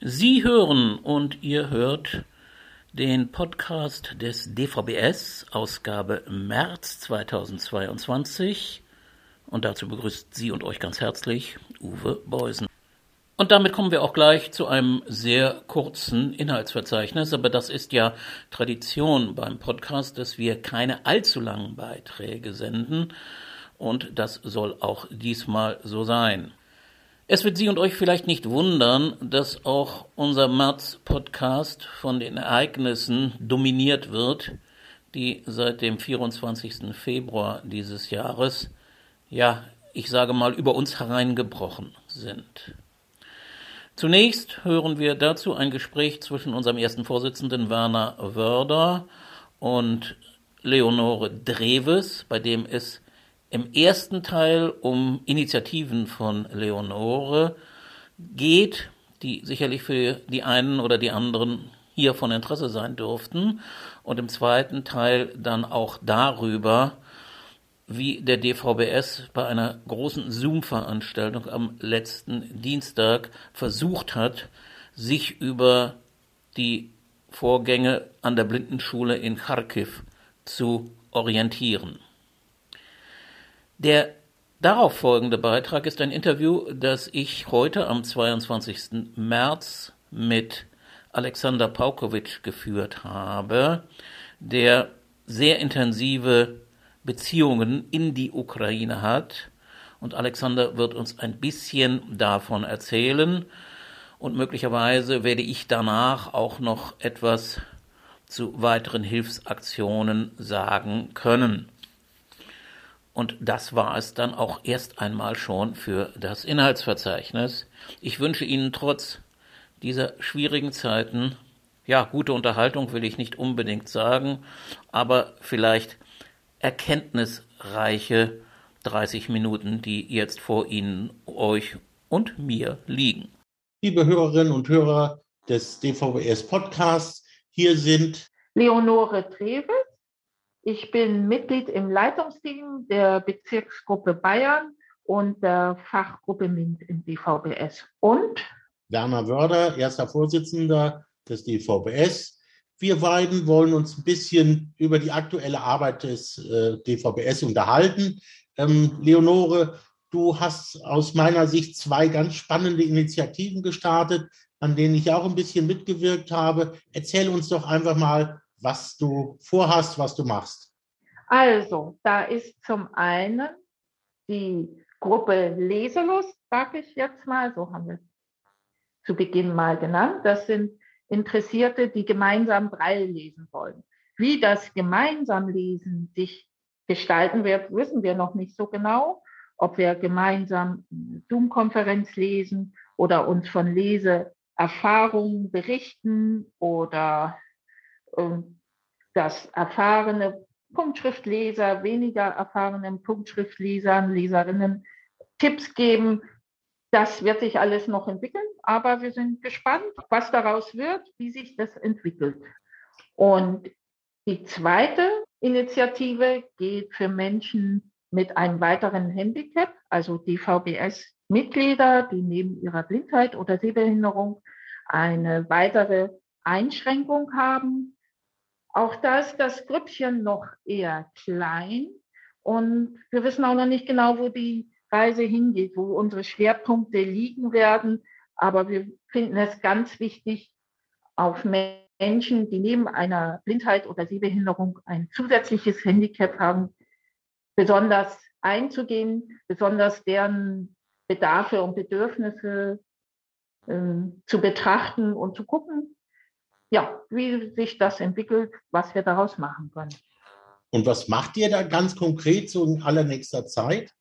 Sie hören und ihr hört den Podcast des DVBS, Ausgabe März 2022. Und dazu begrüßt Sie und euch ganz herzlich Uwe Beusen. Und damit kommen wir auch gleich zu einem sehr kurzen Inhaltsverzeichnis. Aber das ist ja Tradition beim Podcast, dass wir keine allzu langen Beiträge senden. Und das soll auch diesmal so sein. Es wird Sie und euch vielleicht nicht wundern, dass auch unser März-Podcast von den Ereignissen dominiert wird, die seit dem 24. Februar dieses Jahres, ja, ich sage mal, über uns hereingebrochen sind. Zunächst hören wir dazu ein Gespräch zwischen unserem ersten Vorsitzenden Werner Wörder und Leonore Dreves, bei dem es im ersten Teil um Initiativen von Leonore geht, die sicherlich für die einen oder die anderen hier von Interesse sein dürften. Und im zweiten Teil dann auch darüber, wie der DVBS bei einer großen Zoom-Veranstaltung am letzten Dienstag versucht hat, sich über die Vorgänge an der Blindenschule in Kharkiv zu orientieren. Der darauf folgende Beitrag ist ein Interview, das ich heute am 22. März mit Alexander Paukovic geführt habe, der sehr intensive Beziehungen in die Ukraine hat. Und Alexander wird uns ein bisschen davon erzählen. Und möglicherweise werde ich danach auch noch etwas zu weiteren Hilfsaktionen sagen können. Und das war es dann auch erst einmal schon für das Inhaltsverzeichnis. Ich wünsche Ihnen trotz dieser schwierigen Zeiten, ja, gute Unterhaltung will ich nicht unbedingt sagen, aber vielleicht erkenntnisreiche 30 Minuten, die jetzt vor Ihnen, euch und mir liegen. Liebe Hörerinnen und Hörer des DVBS Podcasts, hier sind Leonore Treves ich bin Mitglied im Leitungsteam der Bezirksgruppe Bayern und der Fachgruppe MINT im DVBS. Und Werner Wörder, erster Vorsitzender des DVBS. Wir beiden wollen uns ein bisschen über die aktuelle Arbeit des äh, DVBS unterhalten. Ähm, Leonore, du hast aus meiner Sicht zwei ganz spannende Initiativen gestartet, an denen ich auch ein bisschen mitgewirkt habe. Erzähl uns doch einfach mal, was du vorhast, was du machst. Also, da ist zum einen die Gruppe Leselust, sage ich jetzt mal, so haben wir zu Beginn mal genannt. Das sind Interessierte, die gemeinsam Braille lesen wollen. Wie das gemeinsam Lesen sich gestalten wird, wissen wir noch nicht so genau. Ob wir gemeinsam Zoom-Konferenz lesen oder uns von Leseerfahrungen berichten oder dass erfahrene Punktschriftleser, weniger erfahrenen Punktschriftlesern, Leserinnen Tipps geben. Das wird sich alles noch entwickeln, aber wir sind gespannt, was daraus wird, wie sich das entwickelt. Und die zweite Initiative geht für Menschen mit einem weiteren Handicap, also DVBS-Mitglieder, die neben ihrer Blindheit oder Sehbehinderung eine weitere Einschränkung haben, auch da ist das Grüppchen noch eher klein und wir wissen auch noch nicht genau, wo die Reise hingeht, wo unsere Schwerpunkte liegen werden. Aber wir finden es ganz wichtig, auf Menschen, die neben einer Blindheit oder Sehbehinderung ein zusätzliches Handicap haben, besonders einzugehen, besonders deren Bedarfe und Bedürfnisse äh, zu betrachten und zu gucken, ja, wie sich das entwickelt, was wir daraus machen können. Und was macht ihr da ganz konkret so in allernächster Zeit?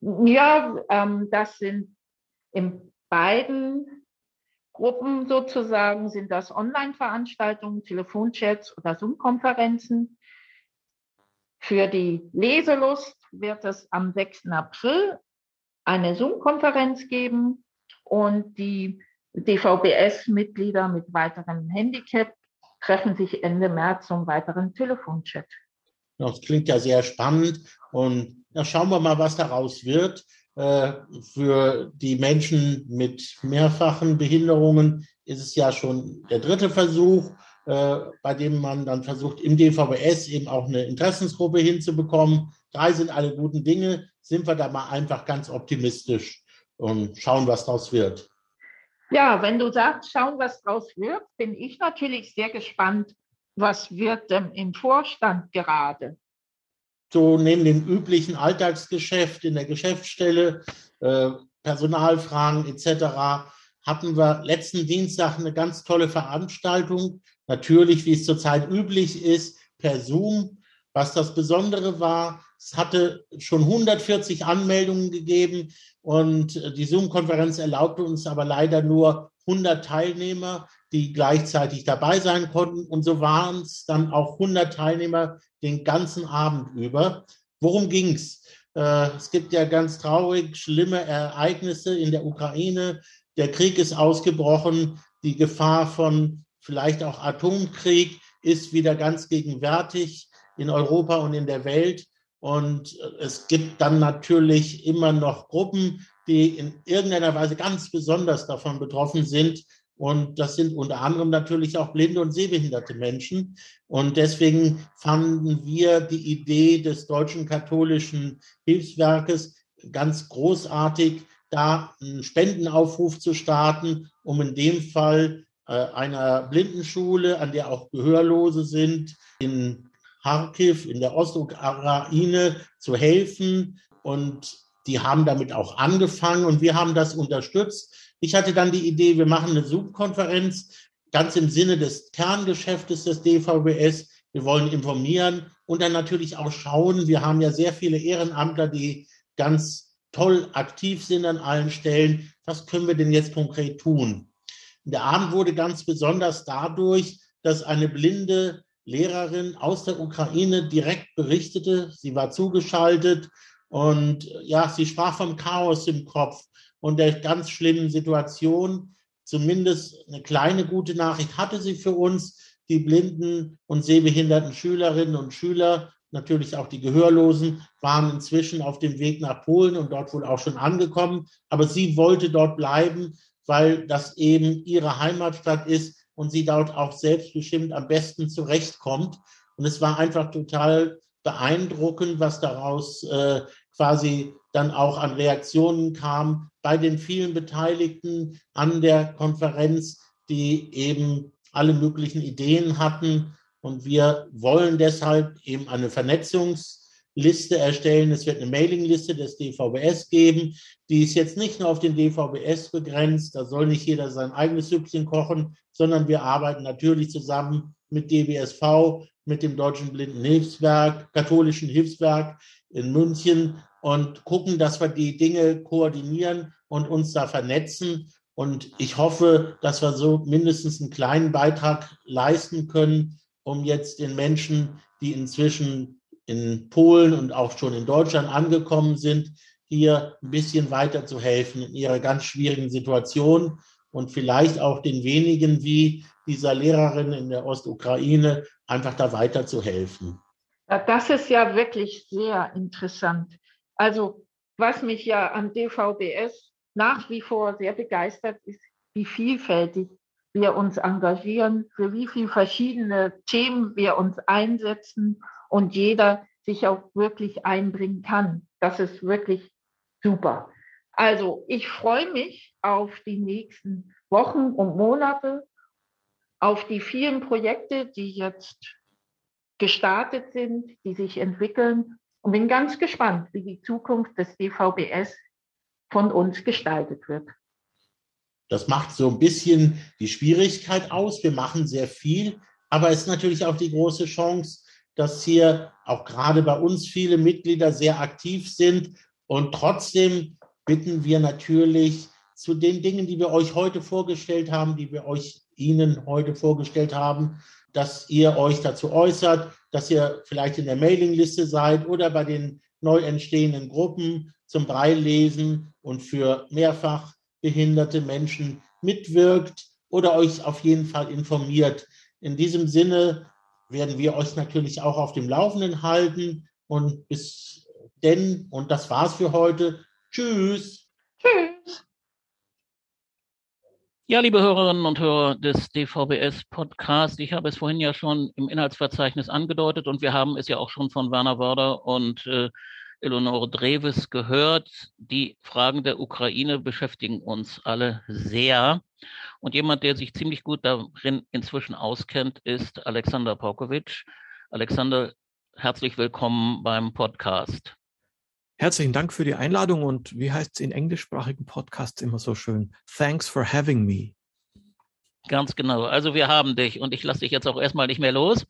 Ja, ähm, das sind in beiden Gruppen sozusagen, sind das Online-Veranstaltungen, Telefonchats oder Zoom-Konferenzen. Für die Leselust wird es am 6. April eine Zoom-Konferenz geben und die DVBS-Mitglieder mit weiteren Handicap treffen sich Ende März zum weiteren Telefonchat. Das klingt ja sehr spannend und ja, schauen wir mal, was daraus wird. Äh, für die Menschen mit mehrfachen Behinderungen ist es ja schon der dritte Versuch, äh, bei dem man dann versucht, im DVBS eben auch eine Interessensgruppe hinzubekommen. Drei sind alle guten Dinge. Sind wir da mal einfach ganz optimistisch und schauen, was daraus wird. Ja, wenn du sagst, schauen, was daraus wird, bin ich natürlich sehr gespannt, was wird denn im Vorstand gerade? so neben dem üblichen Alltagsgeschäft in der Geschäftsstelle, äh, Personalfragen etc., hatten wir letzten Dienstag eine ganz tolle Veranstaltung. Natürlich, wie es zurzeit üblich ist, per Zoom. Was das Besondere war, es hatte schon 140 Anmeldungen gegeben und die Zoom-Konferenz erlaubte uns aber leider nur 100 Teilnehmer die gleichzeitig dabei sein konnten. Und so waren es dann auch 100 Teilnehmer den ganzen Abend über. Worum ging's? Äh, es gibt ja ganz traurig schlimme Ereignisse in der Ukraine. Der Krieg ist ausgebrochen. Die Gefahr von vielleicht auch Atomkrieg ist wieder ganz gegenwärtig in Europa und in der Welt. Und es gibt dann natürlich immer noch Gruppen, die in irgendeiner Weise ganz besonders davon betroffen sind. Und das sind unter anderem natürlich auch blinde und sehbehinderte Menschen. Und deswegen fanden wir die Idee des Deutschen Katholischen Hilfswerkes ganz großartig, da einen Spendenaufruf zu starten, um in dem Fall äh, einer Blindenschule, an der auch Gehörlose sind, in Kharkiv, in der Ostukraine zu helfen. Und die haben damit auch angefangen und wir haben das unterstützt. Ich hatte dann die Idee, wir machen eine Zoom-Konferenz, ganz im Sinne des Kerngeschäftes des DVBS. Wir wollen informieren und dann natürlich auch schauen. Wir haben ja sehr viele Ehrenamtler, die ganz toll aktiv sind an allen Stellen. Was können wir denn jetzt konkret tun? Der Abend wurde ganz besonders dadurch, dass eine blinde Lehrerin aus der Ukraine direkt berichtete. Sie war zugeschaltet und ja, sie sprach vom Chaos im Kopf und der ganz schlimmen Situation. Zumindest eine kleine gute Nachricht hatte sie für uns. Die blinden und sehbehinderten Schülerinnen und Schüler, natürlich auch die Gehörlosen, waren inzwischen auf dem Weg nach Polen und dort wohl auch schon angekommen. Aber sie wollte dort bleiben, weil das eben ihre Heimatstadt ist und sie dort auch selbstbestimmt am besten zurechtkommt. Und es war einfach total beeindruckend, was daraus äh, quasi dann auch an Reaktionen kam bei den vielen Beteiligten an der Konferenz, die eben alle möglichen Ideen hatten. Und wir wollen deshalb eben eine Vernetzungsliste erstellen. Es wird eine Mailingliste des DVBS geben. Die ist jetzt nicht nur auf den DVBS begrenzt. Da soll nicht jeder sein eigenes Süppchen kochen, sondern wir arbeiten natürlich zusammen mit DBSV, mit dem Deutschen Blindenhilfswerk, Katholischen Hilfswerk in München und gucken, dass wir die Dinge koordinieren und uns da vernetzen. Und ich hoffe, dass wir so mindestens einen kleinen Beitrag leisten können, um jetzt den Menschen, die inzwischen in Polen und auch schon in Deutschland angekommen sind, hier ein bisschen weiter zu helfen in ihrer ganz schwierigen Situation und vielleicht auch den wenigen wie dieser Lehrerin in der Ostukraine einfach da weiter zu helfen. Das ist ja wirklich sehr interessant. Also was mich ja an DVBS nach wie vor sehr begeistert ist, wie vielfältig wir uns engagieren, für wie viele verschiedene Themen wir uns einsetzen und jeder sich auch wirklich einbringen kann. Das ist wirklich super. Also ich freue mich auf die nächsten Wochen und Monate, auf die vielen Projekte, die jetzt gestartet sind, die sich entwickeln und bin ganz gespannt, wie die Zukunft des DVBS von uns gestaltet wird. Das macht so ein bisschen die Schwierigkeit aus. Wir machen sehr viel, aber es ist natürlich auch die große Chance, dass hier auch gerade bei uns viele Mitglieder sehr aktiv sind. Und trotzdem bitten wir natürlich zu den Dingen, die wir euch heute vorgestellt haben, die wir euch Ihnen heute vorgestellt haben, dass ihr euch dazu äußert, dass ihr vielleicht in der Mailingliste seid oder bei den neu entstehenden Gruppen zum Breilesen und für mehrfach behinderte Menschen mitwirkt oder euch auf jeden Fall informiert. In diesem Sinne werden wir euch natürlich auch auf dem Laufenden halten und bis denn, und das war's für heute, Tschüss. Tschüss. Ja, liebe Hörerinnen und Hörer des DVBS Podcast, ich habe es vorhin ja schon im Inhaltsverzeichnis angedeutet und wir haben es ja auch schon von Werner Wörder und äh, Eleonore Dreves gehört. Die Fragen der Ukraine beschäftigen uns alle sehr. Und jemand, der sich ziemlich gut darin inzwischen auskennt, ist Alexander Paukovic. Alexander, herzlich willkommen beim Podcast. Herzlichen Dank für die Einladung und wie heißt es in englischsprachigen Podcasts immer so schön? Thanks for having me. Ganz genau. Also wir haben dich und ich lasse dich jetzt auch erstmal nicht mehr los.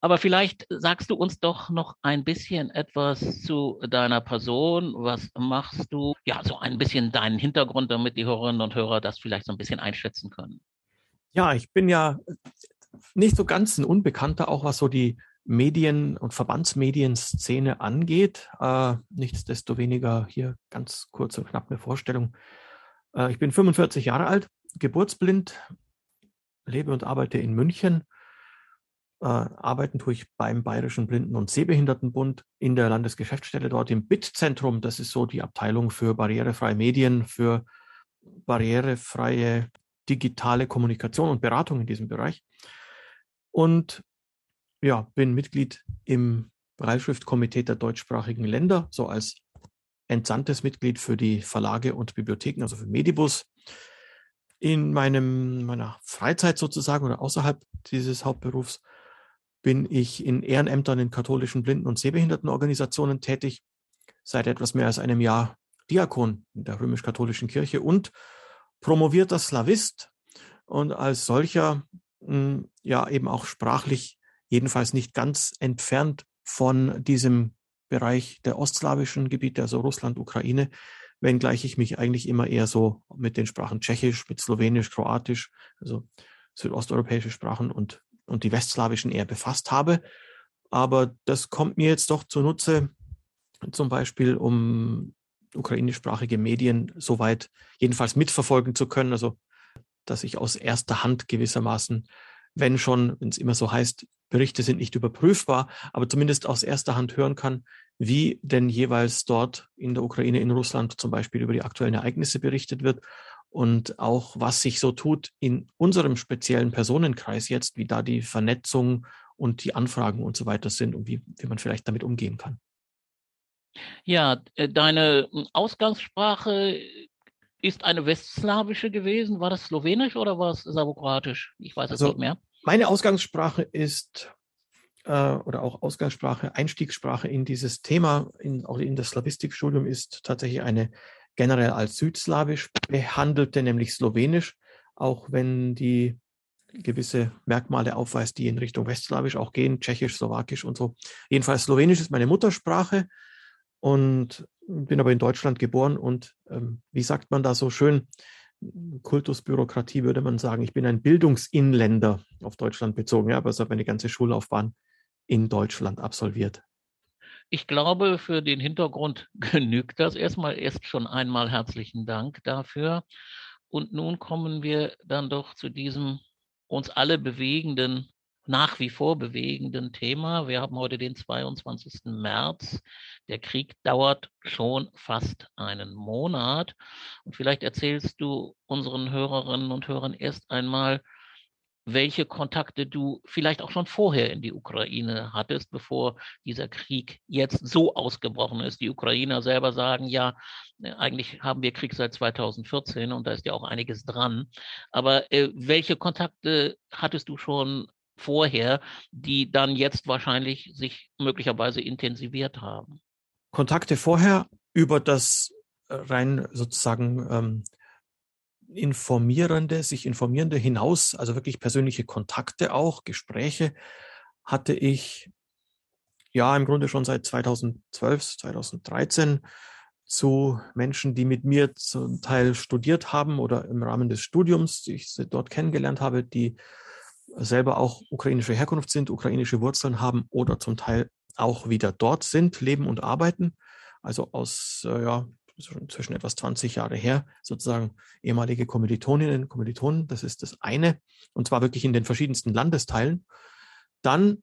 Aber vielleicht sagst du uns doch noch ein bisschen etwas zu deiner Person. Was machst du? Ja, so ein bisschen deinen Hintergrund, damit die Hörerinnen und Hörer das vielleicht so ein bisschen einschätzen können. Ja, ich bin ja nicht so ganz ein Unbekannter, auch was so die Medien- und Verbandsmedienszene angeht. Äh, nichtsdestoweniger hier ganz kurz und knapp eine Vorstellung. Äh, ich bin 45 Jahre alt, geburtsblind, lebe und arbeite in München. Äh, arbeiten tue ich beim Bayerischen Blinden- und Sehbehindertenbund in der Landesgeschäftsstelle dort im BIT-Zentrum. Das ist so die Abteilung für barrierefreie Medien, für barrierefreie digitale Kommunikation und Beratung in diesem Bereich. Und ja, bin Mitglied im Breitschriftkomitee der deutschsprachigen Länder, so als entsandtes Mitglied für die Verlage und Bibliotheken, also für Medibus. In meinem, meiner Freizeit sozusagen oder außerhalb dieses Hauptberufs bin ich in Ehrenämtern in katholischen Blinden- und Sehbehindertenorganisationen tätig, seit etwas mehr als einem Jahr Diakon in der römisch-katholischen Kirche und promovierter Slavist und als solcher hm, ja eben auch sprachlich jedenfalls nicht ganz entfernt von diesem Bereich der ostslawischen Gebiete, also Russland, Ukraine, wenngleich ich mich eigentlich immer eher so mit den Sprachen Tschechisch, mit Slowenisch, Kroatisch, also südosteuropäische Sprachen und, und die westslawischen eher befasst habe. Aber das kommt mir jetzt doch zunutze, zum Beispiel um ukrainischsprachige Medien soweit jedenfalls mitverfolgen zu können, also dass ich aus erster Hand gewissermaßen wenn schon, wenn es immer so heißt, Berichte sind nicht überprüfbar, aber zumindest aus erster Hand hören kann, wie denn jeweils dort in der Ukraine, in Russland zum Beispiel über die aktuellen Ereignisse berichtet wird und auch was sich so tut in unserem speziellen Personenkreis jetzt, wie da die Vernetzung und die Anfragen und so weiter sind und wie, wie man vielleicht damit umgehen kann. Ja, äh, deine Ausgangssprache ist eine westslawische gewesen. War das Slowenisch oder war es Serbokroatisch? Ich weiß es also, nicht mehr. Meine Ausgangssprache ist äh, oder auch Ausgangssprache, Einstiegssprache in dieses Thema, in, auch in das Slavistikstudium ist tatsächlich eine generell als südslawisch behandelte, nämlich Slowenisch, auch wenn die gewisse Merkmale aufweist, die in Richtung Westslawisch auch gehen, Tschechisch, Slowakisch und so. Jedenfalls Slowenisch ist meine Muttersprache und bin aber in Deutschland geboren und ähm, wie sagt man da so schön, Kultusbürokratie würde man sagen, ich bin ein Bildungsinländer auf Deutschland bezogen, ja, aber ich habe meine ganze Schullaufbahn in Deutschland absolviert. Ich glaube, für den Hintergrund genügt das erstmal. Erst schon einmal herzlichen Dank dafür. Und nun kommen wir dann doch zu diesem uns alle bewegenden nach wie vor bewegenden Thema. Wir haben heute den 22. März. Der Krieg dauert schon fast einen Monat. Und vielleicht erzählst du unseren Hörerinnen und Hörern erst einmal, welche Kontakte du vielleicht auch schon vorher in die Ukraine hattest, bevor dieser Krieg jetzt so ausgebrochen ist. Die Ukrainer selber sagen ja, eigentlich haben wir Krieg seit 2014 und da ist ja auch einiges dran. Aber äh, welche Kontakte hattest du schon vorher, die dann jetzt wahrscheinlich sich möglicherweise intensiviert haben? Kontakte vorher über das äh, rein sozusagen ähm, informierende, sich informierende hinaus, also wirklich persönliche Kontakte auch, Gespräche hatte ich ja im Grunde schon seit 2012, 2013 zu Menschen, die mit mir zum Teil studiert haben oder im Rahmen des Studiums, die ich dort kennengelernt habe, die selber auch ukrainische Herkunft sind, ukrainische Wurzeln haben oder zum Teil auch wieder dort sind, leben und arbeiten. Also aus, äh, ja, zwischen etwas 20 Jahre her, sozusagen ehemalige Kommilitoninnen, Kommilitonen, das ist das eine, und zwar wirklich in den verschiedensten Landesteilen. Dann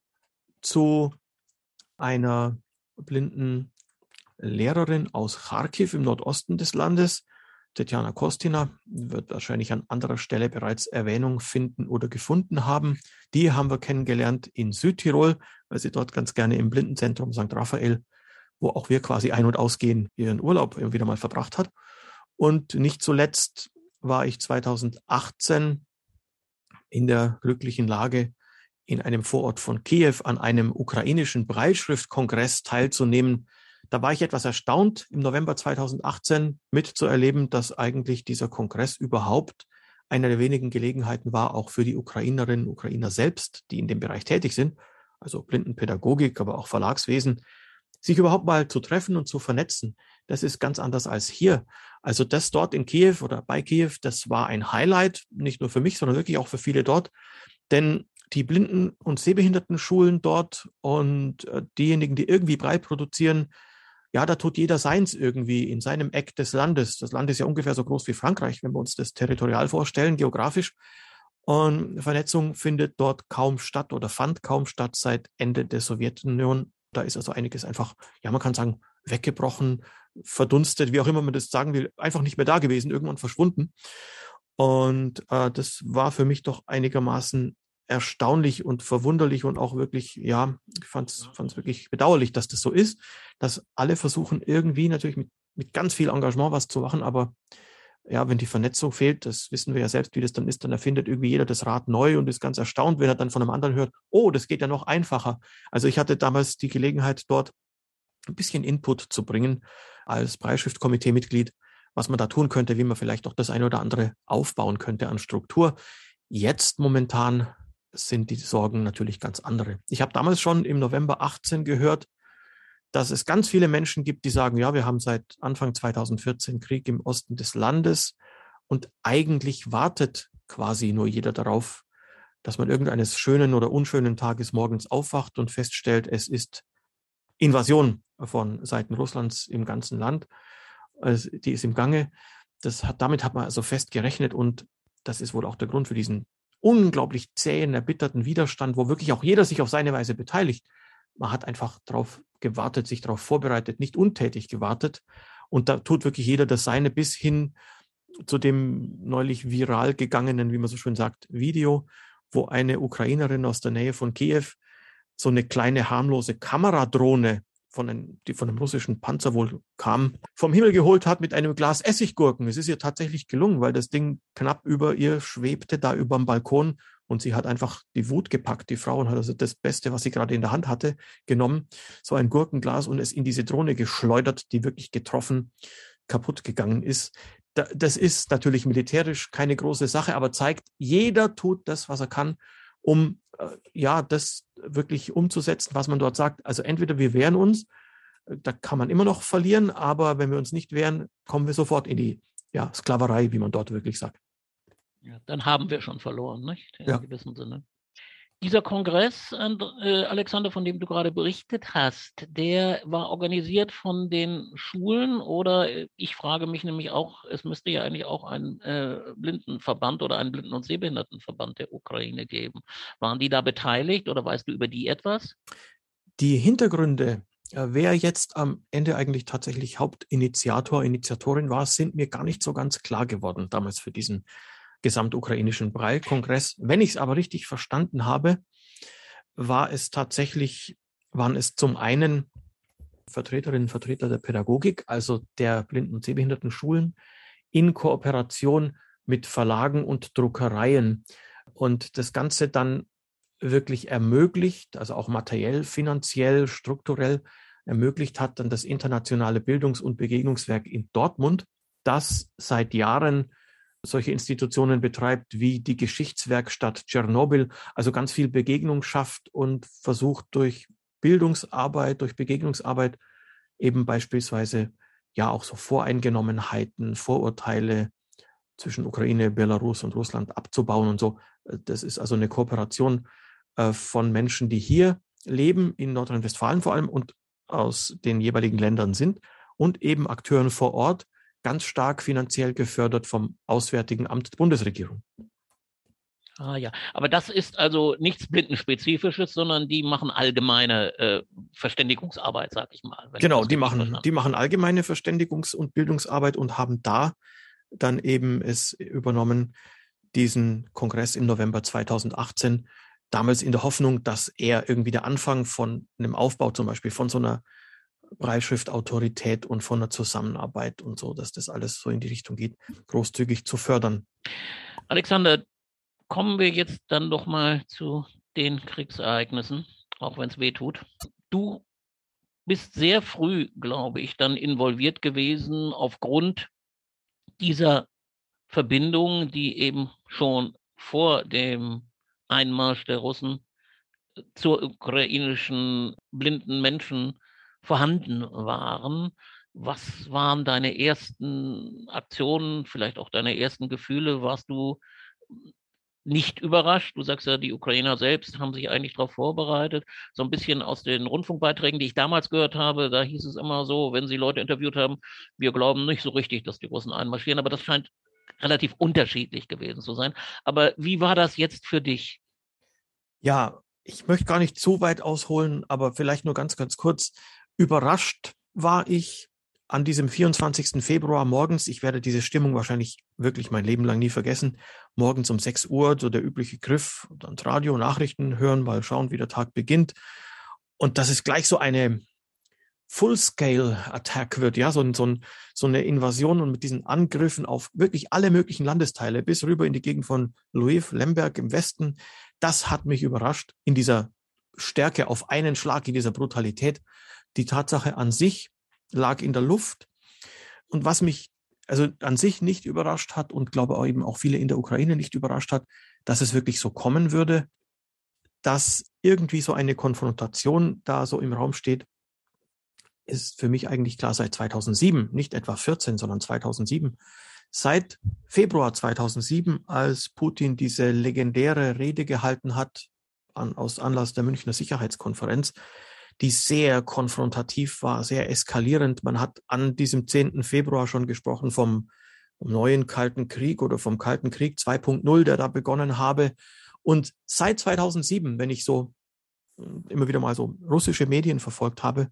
zu einer blinden Lehrerin aus Kharkiv im Nordosten des Landes. Tetjana Kostina wird wahrscheinlich an anderer Stelle bereits Erwähnung finden oder gefunden haben. Die haben wir kennengelernt in Südtirol, weil sie dort ganz gerne im Blindenzentrum St. Raphael, wo auch wir quasi ein- und ausgehen, ihren Urlaub wieder mal verbracht hat. Und nicht zuletzt war ich 2018 in der glücklichen Lage, in einem Vorort von Kiew an einem ukrainischen Breitschriftkongress teilzunehmen. Da war ich etwas erstaunt, im November 2018 mitzuerleben, dass eigentlich dieser Kongress überhaupt eine der wenigen Gelegenheiten war, auch für die Ukrainerinnen und Ukrainer selbst, die in dem Bereich tätig sind, also Blindenpädagogik, aber auch Verlagswesen, sich überhaupt mal zu treffen und zu vernetzen. Das ist ganz anders als hier. Also das dort in Kiew oder bei Kiew, das war ein Highlight, nicht nur für mich, sondern wirklich auch für viele dort. Denn die Blinden- und Sehbehindertenschulen dort und äh, diejenigen, die irgendwie breit produzieren, ja, da tut jeder seins irgendwie in seinem Eck des Landes. Das Land ist ja ungefähr so groß wie Frankreich, wenn wir uns das territorial vorstellen, geografisch. Und Vernetzung findet dort kaum statt oder fand kaum statt seit Ende der Sowjetunion. Da ist also einiges einfach, ja, man kann sagen, weggebrochen, verdunstet, wie auch immer man das sagen will, einfach nicht mehr da gewesen, irgendwann verschwunden. Und äh, das war für mich doch einigermaßen erstaunlich und verwunderlich und auch wirklich, ja, ich fand es wirklich bedauerlich, dass das so ist, dass alle versuchen irgendwie natürlich mit, mit ganz viel Engagement was zu machen, aber ja, wenn die Vernetzung fehlt, das wissen wir ja selbst, wie das dann ist, dann erfindet irgendwie jeder das Rad neu und ist ganz erstaunt, wenn er dann von einem anderen hört, oh, das geht ja noch einfacher. Also ich hatte damals die Gelegenheit, dort ein bisschen Input zu bringen als Breitschriftkomitee-Mitglied, was man da tun könnte, wie man vielleicht auch das eine oder andere aufbauen könnte an Struktur. Jetzt momentan sind die Sorgen natürlich ganz andere. Ich habe damals schon im November 18 gehört, dass es ganz viele Menschen gibt, die sagen, ja, wir haben seit Anfang 2014 Krieg im Osten des Landes und eigentlich wartet quasi nur jeder darauf, dass man irgendeines schönen oder unschönen Tages morgens aufwacht und feststellt, es ist Invasion von Seiten Russlands im ganzen Land. Also die ist im Gange. Das hat, damit hat man also fest gerechnet und das ist wohl auch der Grund für diesen unglaublich zähen, erbitterten Widerstand, wo wirklich auch jeder sich auf seine Weise beteiligt. Man hat einfach darauf gewartet, sich darauf vorbereitet, nicht untätig gewartet. Und da tut wirklich jeder das Seine bis hin zu dem neulich viral gegangenen, wie man so schön sagt, Video, wo eine Ukrainerin aus der Nähe von Kiew so eine kleine harmlose Kameradrohne von einem, die von einem russischen Panzer wohl kam, vom Himmel geholt hat mit einem Glas Essiggurken. Es ist ihr tatsächlich gelungen, weil das Ding knapp über ihr schwebte, da über dem Balkon. Und sie hat einfach die Wut gepackt, die Frau, und hat also das Beste, was sie gerade in der Hand hatte, genommen, so ein Gurkenglas und es in diese Drohne geschleudert, die wirklich getroffen, kaputt gegangen ist. Das ist natürlich militärisch keine große Sache, aber zeigt, jeder tut das, was er kann, um äh, ja das wirklich umzusetzen, was man dort sagt. Also entweder wir wehren uns, äh, da kann man immer noch verlieren, aber wenn wir uns nicht wehren, kommen wir sofort in die ja, Sklaverei, wie man dort wirklich sagt. Ja, dann haben wir schon verloren, nicht? In ja. gewissem Sinne. Dieser Kongress, äh, Alexander, von dem du gerade berichtet hast, der war organisiert von den Schulen oder äh, ich frage mich nämlich auch, es müsste ja eigentlich auch einen äh, Blindenverband oder einen Blinden- und Sehbehindertenverband der Ukraine geben. Waren die da beteiligt oder weißt du über die etwas? Die Hintergründe, äh, wer jetzt am Ende eigentlich tatsächlich Hauptinitiator, Initiatorin war, sind mir gar nicht so ganz klar geworden damals für diesen gesamtukrainischen Braille-Kongress. Wenn ich es aber richtig verstanden habe, war es tatsächlich, waren es zum einen Vertreterinnen und Vertreter der Pädagogik, also der Blinden- und Sehbehindertenschulen, in Kooperation mit Verlagen und Druckereien. Und das Ganze dann wirklich ermöglicht, also auch materiell, finanziell, strukturell ermöglicht hat dann das internationale Bildungs- und Begegnungswerk in Dortmund, das seit Jahren solche Institutionen betreibt wie die Geschichtswerkstatt Tschernobyl, also ganz viel Begegnung schafft und versucht durch Bildungsarbeit, durch Begegnungsarbeit eben beispielsweise ja auch so Voreingenommenheiten, Vorurteile zwischen Ukraine, Belarus und Russland abzubauen und so. Das ist also eine Kooperation äh, von Menschen, die hier leben, in Nordrhein-Westfalen vor allem und aus den jeweiligen Ländern sind und eben Akteuren vor Ort, ganz stark finanziell gefördert vom Auswärtigen Amt der Bundesregierung. Ah ja, aber das ist also nichts Blindenspezifisches, sondern die machen allgemeine äh, Verständigungsarbeit, sag ich mal. Genau, die machen, die machen allgemeine Verständigungs- und Bildungsarbeit und haben da dann eben es übernommen, diesen Kongress im November 2018, damals in der Hoffnung, dass er irgendwie der Anfang von einem Aufbau zum Beispiel von so einer Breitschriftautorität und von einer Zusammenarbeit und so, dass das alles so in die Richtung geht, großzügig zu fördern. Alexander, kommen wir jetzt dann doch mal zu den Kriegsereignissen, auch wenn es weh tut. Du bist sehr früh, glaube ich, dann involviert gewesen aufgrund dieser Verbindung, die eben schon vor dem Einmarsch der Russen zur ukrainischen blinden Menschen vorhanden waren. Was waren deine ersten Aktionen, vielleicht auch deine ersten Gefühle? Warst du nicht überrascht. Du sagst ja, die Ukrainer selbst haben sich eigentlich darauf vorbereitet. So ein bisschen aus den Rundfunkbeiträgen, die ich damals gehört habe, da hieß es immer so, wenn sie Leute interviewt haben, wir glauben nicht so richtig, dass die Russen einmarschieren, aber das scheint relativ unterschiedlich gewesen zu sein. Aber wie war das jetzt für dich? Ja, ich möchte gar nicht zu weit ausholen, aber vielleicht nur ganz, ganz kurz. Überrascht war ich an diesem 24. Februar morgens, ich werde diese Stimmung wahrscheinlich wirklich mein Leben lang nie vergessen, morgens um 6 Uhr, so der übliche Griff, dann Radio, Nachrichten hören, mal schauen, wie der Tag beginnt. Und das ist gleich so eine Full-Scale-Attack wird, ja, so, so, so eine Invasion und mit diesen Angriffen auf wirklich alle möglichen Landesteile bis rüber in die Gegend von Lviv, Lemberg im Westen. Das hat mich überrascht in dieser Stärke auf einen Schlag, in dieser Brutalität. Die Tatsache an sich, lag in der Luft. Und was mich also an sich nicht überrascht hat und glaube auch eben auch viele in der Ukraine nicht überrascht hat, dass es wirklich so kommen würde, dass irgendwie so eine Konfrontation da so im Raum steht, ist für mich eigentlich klar seit 2007, nicht etwa 14, sondern 2007. Seit Februar 2007, als Putin diese legendäre Rede gehalten hat an, aus Anlass der Münchner Sicherheitskonferenz, die sehr konfrontativ war, sehr eskalierend. Man hat an diesem 10. Februar schon gesprochen vom neuen Kalten Krieg oder vom Kalten Krieg 2.0, der da begonnen habe. Und seit 2007, wenn ich so äh, immer wieder mal so russische Medien verfolgt habe,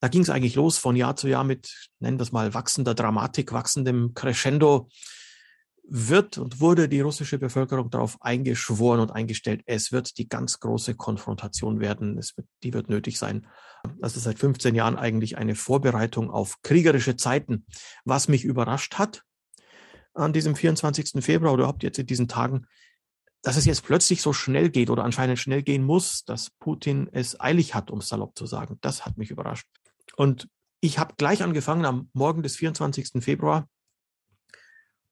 da ging es eigentlich los von Jahr zu Jahr mit, nennen wir es mal, wachsender Dramatik, wachsendem Crescendo wird und wurde die russische Bevölkerung darauf eingeschworen und eingestellt, es wird die ganz große Konfrontation werden, es wird, die wird nötig sein. Das ist seit 15 Jahren eigentlich eine Vorbereitung auf kriegerische Zeiten. Was mich überrascht hat an diesem 24. Februar oder überhaupt jetzt in diesen Tagen, dass es jetzt plötzlich so schnell geht oder anscheinend schnell gehen muss, dass Putin es eilig hat, um es salopp zu sagen. Das hat mich überrascht. Und ich habe gleich angefangen am Morgen des 24. Februar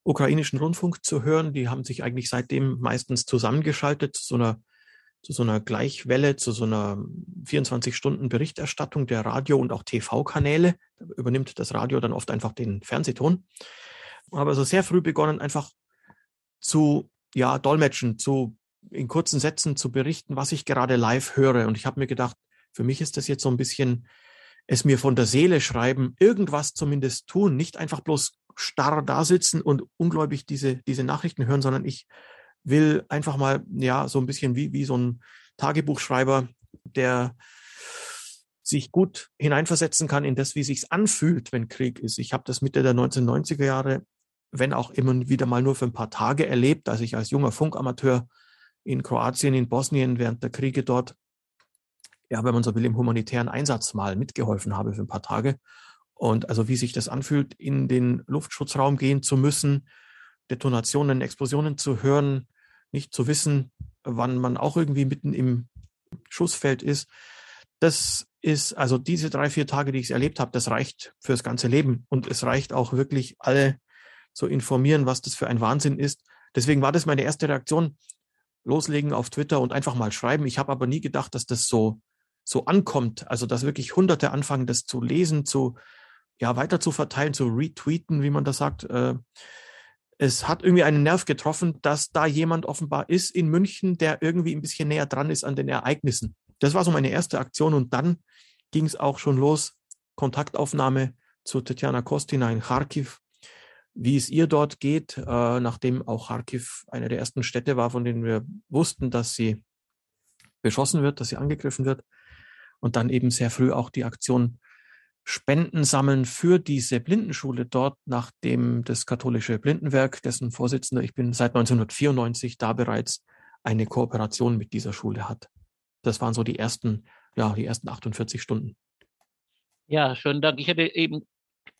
ukrainischen Rundfunk zu hören. Die haben sich eigentlich seitdem meistens zusammengeschaltet zu so einer, zu so einer Gleichwelle, zu so einer 24-Stunden-Berichterstattung der Radio- und auch TV-Kanäle. Da übernimmt das Radio dann oft einfach den Fernsehton. Aber so sehr früh begonnen, einfach zu ja, dolmetschen, zu in kurzen Sätzen zu berichten, was ich gerade live höre. Und ich habe mir gedacht, für mich ist das jetzt so ein bisschen es mir von der Seele schreiben, irgendwas zumindest tun, nicht einfach bloß starr da sitzen und ungläubig diese, diese Nachrichten hören, sondern ich will einfach mal, ja, so ein bisschen wie, wie so ein Tagebuchschreiber, der sich gut hineinversetzen kann in das, wie sich's anfühlt, wenn Krieg ist. Ich habe das Mitte der 1990er Jahre, wenn auch immer wieder mal nur für ein paar Tage erlebt, als ich als junger Funkamateur in Kroatien, in Bosnien während der Kriege dort, ja, wenn man so will, im humanitären Einsatz mal mitgeholfen habe für ein paar Tage. Und also wie sich das anfühlt, in den Luftschutzraum gehen zu müssen, Detonationen, Explosionen zu hören, nicht zu wissen, wann man auch irgendwie mitten im Schussfeld ist. Das ist also diese drei, vier Tage, die ich erlebt habe, das reicht fürs ganze Leben. Und es reicht auch wirklich alle zu informieren, was das für ein Wahnsinn ist. Deswegen war das meine erste Reaktion. Loslegen auf Twitter und einfach mal schreiben. Ich habe aber nie gedacht, dass das so, so ankommt. Also, dass wirklich Hunderte anfangen, das zu lesen, zu, ja, weiter zu verteilen, zu retweeten, wie man das sagt. Äh, es hat irgendwie einen Nerv getroffen, dass da jemand offenbar ist in München, der irgendwie ein bisschen näher dran ist an den Ereignissen. Das war so meine erste Aktion und dann ging es auch schon los. Kontaktaufnahme zu Tatjana Kostina in Kharkiv, wie es ihr dort geht, äh, nachdem auch Kharkiv eine der ersten Städte war, von denen wir wussten, dass sie beschossen wird, dass sie angegriffen wird. Und dann eben sehr früh auch die Aktion Spenden sammeln für diese Blindenschule dort, nachdem das katholische Blindenwerk, dessen Vorsitzender ich bin, seit 1994 da bereits eine Kooperation mit dieser Schule hat. Das waren so die ersten, ja, die ersten 48 Stunden. Ja, schönen Dank. Ich hätte eben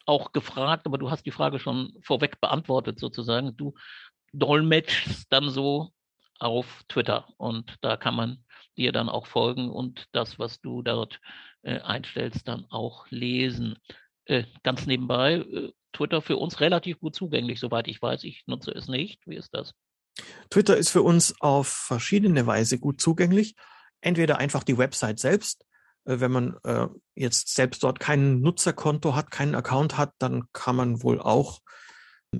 auch gefragt, aber du hast die Frage schon vorweg beantwortet sozusagen. Du dolmetschst dann so auf Twitter und da kann man dir dann auch folgen und das, was du dort äh, einstellst, dann auch lesen. Äh, ganz nebenbei, äh, Twitter für uns relativ gut zugänglich, soweit ich weiß. Ich nutze es nicht. Wie ist das? Twitter ist für uns auf verschiedene Weise gut zugänglich. Entweder einfach die Website selbst. Wenn man jetzt selbst dort kein Nutzerkonto hat, keinen Account hat, dann kann man wohl auch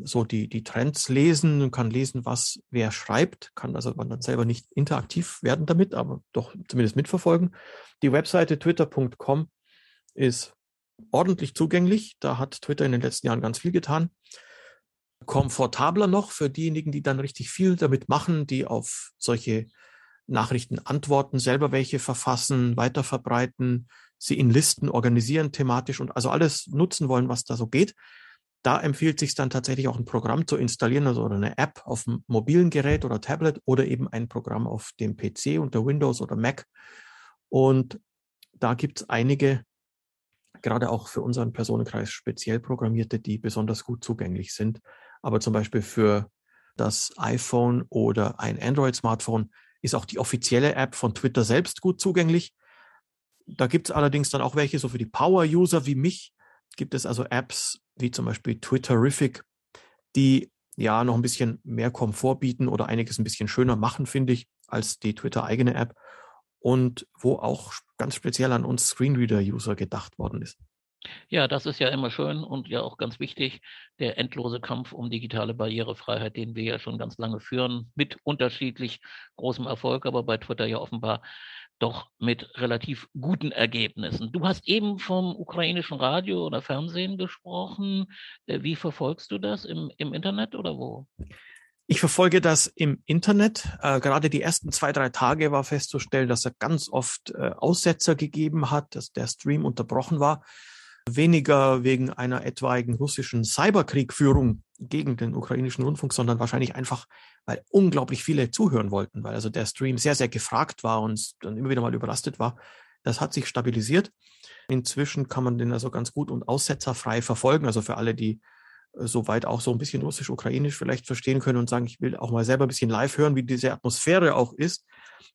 so die, die Trends lesen und kann lesen, was wer schreibt, kann also man dann selber nicht interaktiv werden damit, aber doch zumindest mitverfolgen. Die Webseite twitter.com ist ordentlich zugänglich. Da hat Twitter in den letzten Jahren ganz viel getan. Komfortabler noch für diejenigen, die dann richtig viel damit machen, die auf solche Nachrichten antworten, selber welche verfassen, weiterverbreiten, sie in Listen organisieren thematisch und also alles nutzen wollen, was da so geht. Da empfiehlt sich dann tatsächlich auch ein Programm zu installieren, also eine App auf dem mobilen Gerät oder Tablet oder eben ein Programm auf dem PC unter Windows oder Mac. Und da gibt es einige, gerade auch für unseren Personenkreis speziell programmierte, die besonders gut zugänglich sind. Aber zum Beispiel für das iPhone oder ein Android-Smartphone ist auch die offizielle App von Twitter selbst gut zugänglich. Da gibt es allerdings dann auch welche, so für die Power-User wie mich, gibt es also Apps, wie zum Beispiel Twitterific, die ja noch ein bisschen mehr Komfort bieten oder einiges ein bisschen schöner machen, finde ich, als die Twitter-eigene App und wo auch ganz speziell an uns Screenreader-User gedacht worden ist. Ja, das ist ja immer schön und ja auch ganz wichtig, der endlose Kampf um digitale Barrierefreiheit, den wir ja schon ganz lange führen, mit unterschiedlich großem Erfolg, aber bei Twitter ja offenbar doch mit relativ guten Ergebnissen. Du hast eben vom ukrainischen Radio oder Fernsehen gesprochen. Äh, wie verfolgst du das im, im Internet oder wo? Ich verfolge das im Internet. Äh, gerade die ersten zwei, drei Tage war festzustellen, dass er ganz oft äh, Aussetzer gegeben hat, dass der Stream unterbrochen war weniger wegen einer etwaigen russischen Cyberkriegführung gegen den ukrainischen Rundfunk, sondern wahrscheinlich einfach, weil unglaublich viele zuhören wollten, weil also der Stream sehr, sehr gefragt war und dann immer wieder mal überlastet war. Das hat sich stabilisiert. Inzwischen kann man den also ganz gut und aussetzerfrei verfolgen. Also für alle, die äh, soweit auch so ein bisschen russisch-ukrainisch vielleicht verstehen können und sagen, ich will auch mal selber ein bisschen live hören, wie diese Atmosphäre auch ist.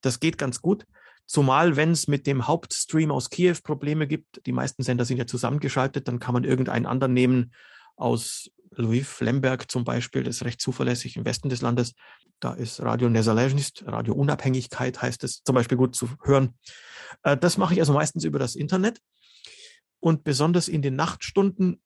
Das geht ganz gut. Zumal, wenn es mit dem Hauptstream aus Kiew Probleme gibt, die meisten Sender sind ja zusammengeschaltet, dann kann man irgendeinen anderen nehmen aus Lviv, Lemberg zum Beispiel, das ist recht zuverlässig im Westen des Landes. Da ist Radio Nezalezhnist, Radio Unabhängigkeit heißt es zum Beispiel gut zu hören. Äh, das mache ich also meistens über das Internet und besonders in den Nachtstunden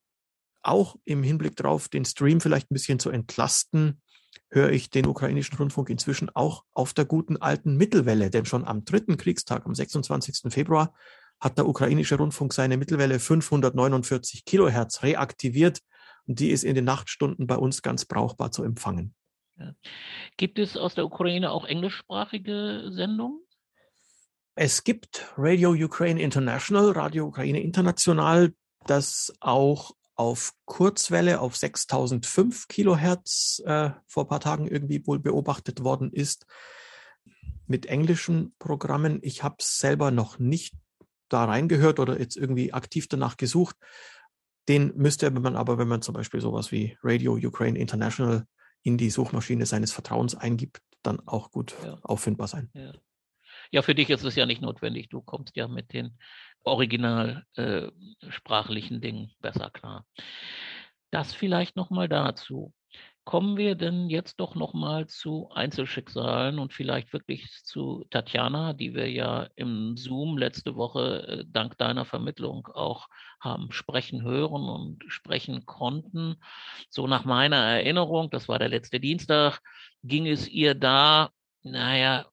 auch im Hinblick darauf, den Stream vielleicht ein bisschen zu entlasten, höre ich den ukrainischen Rundfunk inzwischen auch auf der guten alten Mittelwelle, denn schon am dritten Kriegstag, am 26. Februar, hat der ukrainische Rundfunk seine Mittelwelle 549 Kilohertz reaktiviert die ist in den Nachtstunden bei uns ganz brauchbar zu empfangen. Gibt es aus der Ukraine auch englischsprachige Sendungen? Es gibt Radio Ukraine International, Radio Ukraine International, das auch auf Kurzwelle auf 6005 Kilohertz äh, vor ein paar Tagen irgendwie wohl beobachtet worden ist mit englischen Programmen. Ich habe selber noch nicht da reingehört oder jetzt irgendwie aktiv danach gesucht. Den müsste man aber, wenn man zum Beispiel sowas wie Radio Ukraine International in die Suchmaschine seines Vertrauens eingibt, dann auch gut ja. auffindbar sein. Ja. ja. für dich ist es ja nicht notwendig. Du kommst ja mit den original äh, Dingen besser klar. Das vielleicht nochmal dazu. Kommen wir denn jetzt doch nochmal zu Einzelschicksalen und vielleicht wirklich zu Tatjana, die wir ja im Zoom letzte Woche äh, dank deiner Vermittlung auch haben sprechen hören und sprechen konnten. So nach meiner Erinnerung, das war der letzte Dienstag, ging es ihr da, naja,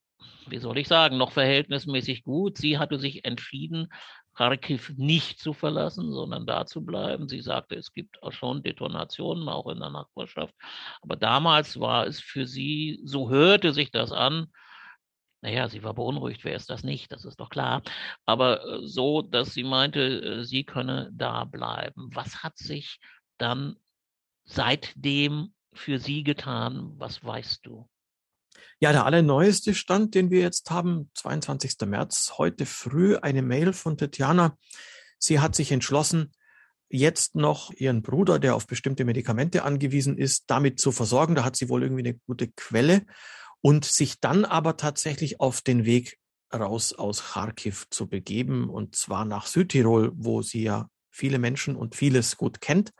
wie soll ich sagen, noch verhältnismäßig gut. Sie hatte sich entschieden, Kharkiv nicht zu verlassen, sondern da zu bleiben. Sie sagte, es gibt auch schon Detonationen, auch in der Nachbarschaft. Aber damals war es für sie, so hörte sich das an, naja, sie war beunruhigt, wer ist das nicht, das ist doch klar. Aber äh, so, dass sie meinte, äh, sie könne da bleiben. Was hat sich dann seitdem für sie getan? Was weißt du? Ja, der allerneueste Stand, den wir jetzt haben, 22. März, heute früh eine Mail von Tatjana. Sie hat sich entschlossen, jetzt noch ihren Bruder, der auf bestimmte Medikamente angewiesen ist, damit zu versorgen. Da hat sie wohl irgendwie eine gute Quelle und sich dann aber tatsächlich auf den Weg raus aus Kharkiv zu begeben und zwar nach Südtirol, wo sie ja viele Menschen und vieles gut kennt.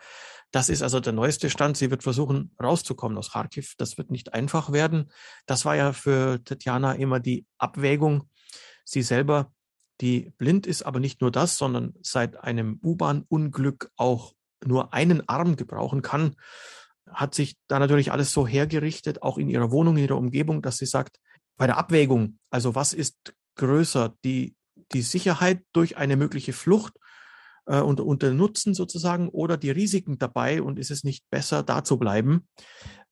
Das ist also der neueste Stand. Sie wird versuchen, rauszukommen aus Kharkiv. Das wird nicht einfach werden. Das war ja für Tatjana immer die Abwägung. Sie selber, die blind ist, aber nicht nur das, sondern seit einem U-Bahn-Unglück auch nur einen Arm gebrauchen kann, hat sich da natürlich alles so hergerichtet, auch in ihrer Wohnung, in ihrer Umgebung, dass sie sagt, bei der Abwägung, also was ist größer, die, die Sicherheit durch eine mögliche Flucht äh, und, und der Nutzen sozusagen oder die Risiken dabei und ist es nicht besser, da zu bleiben?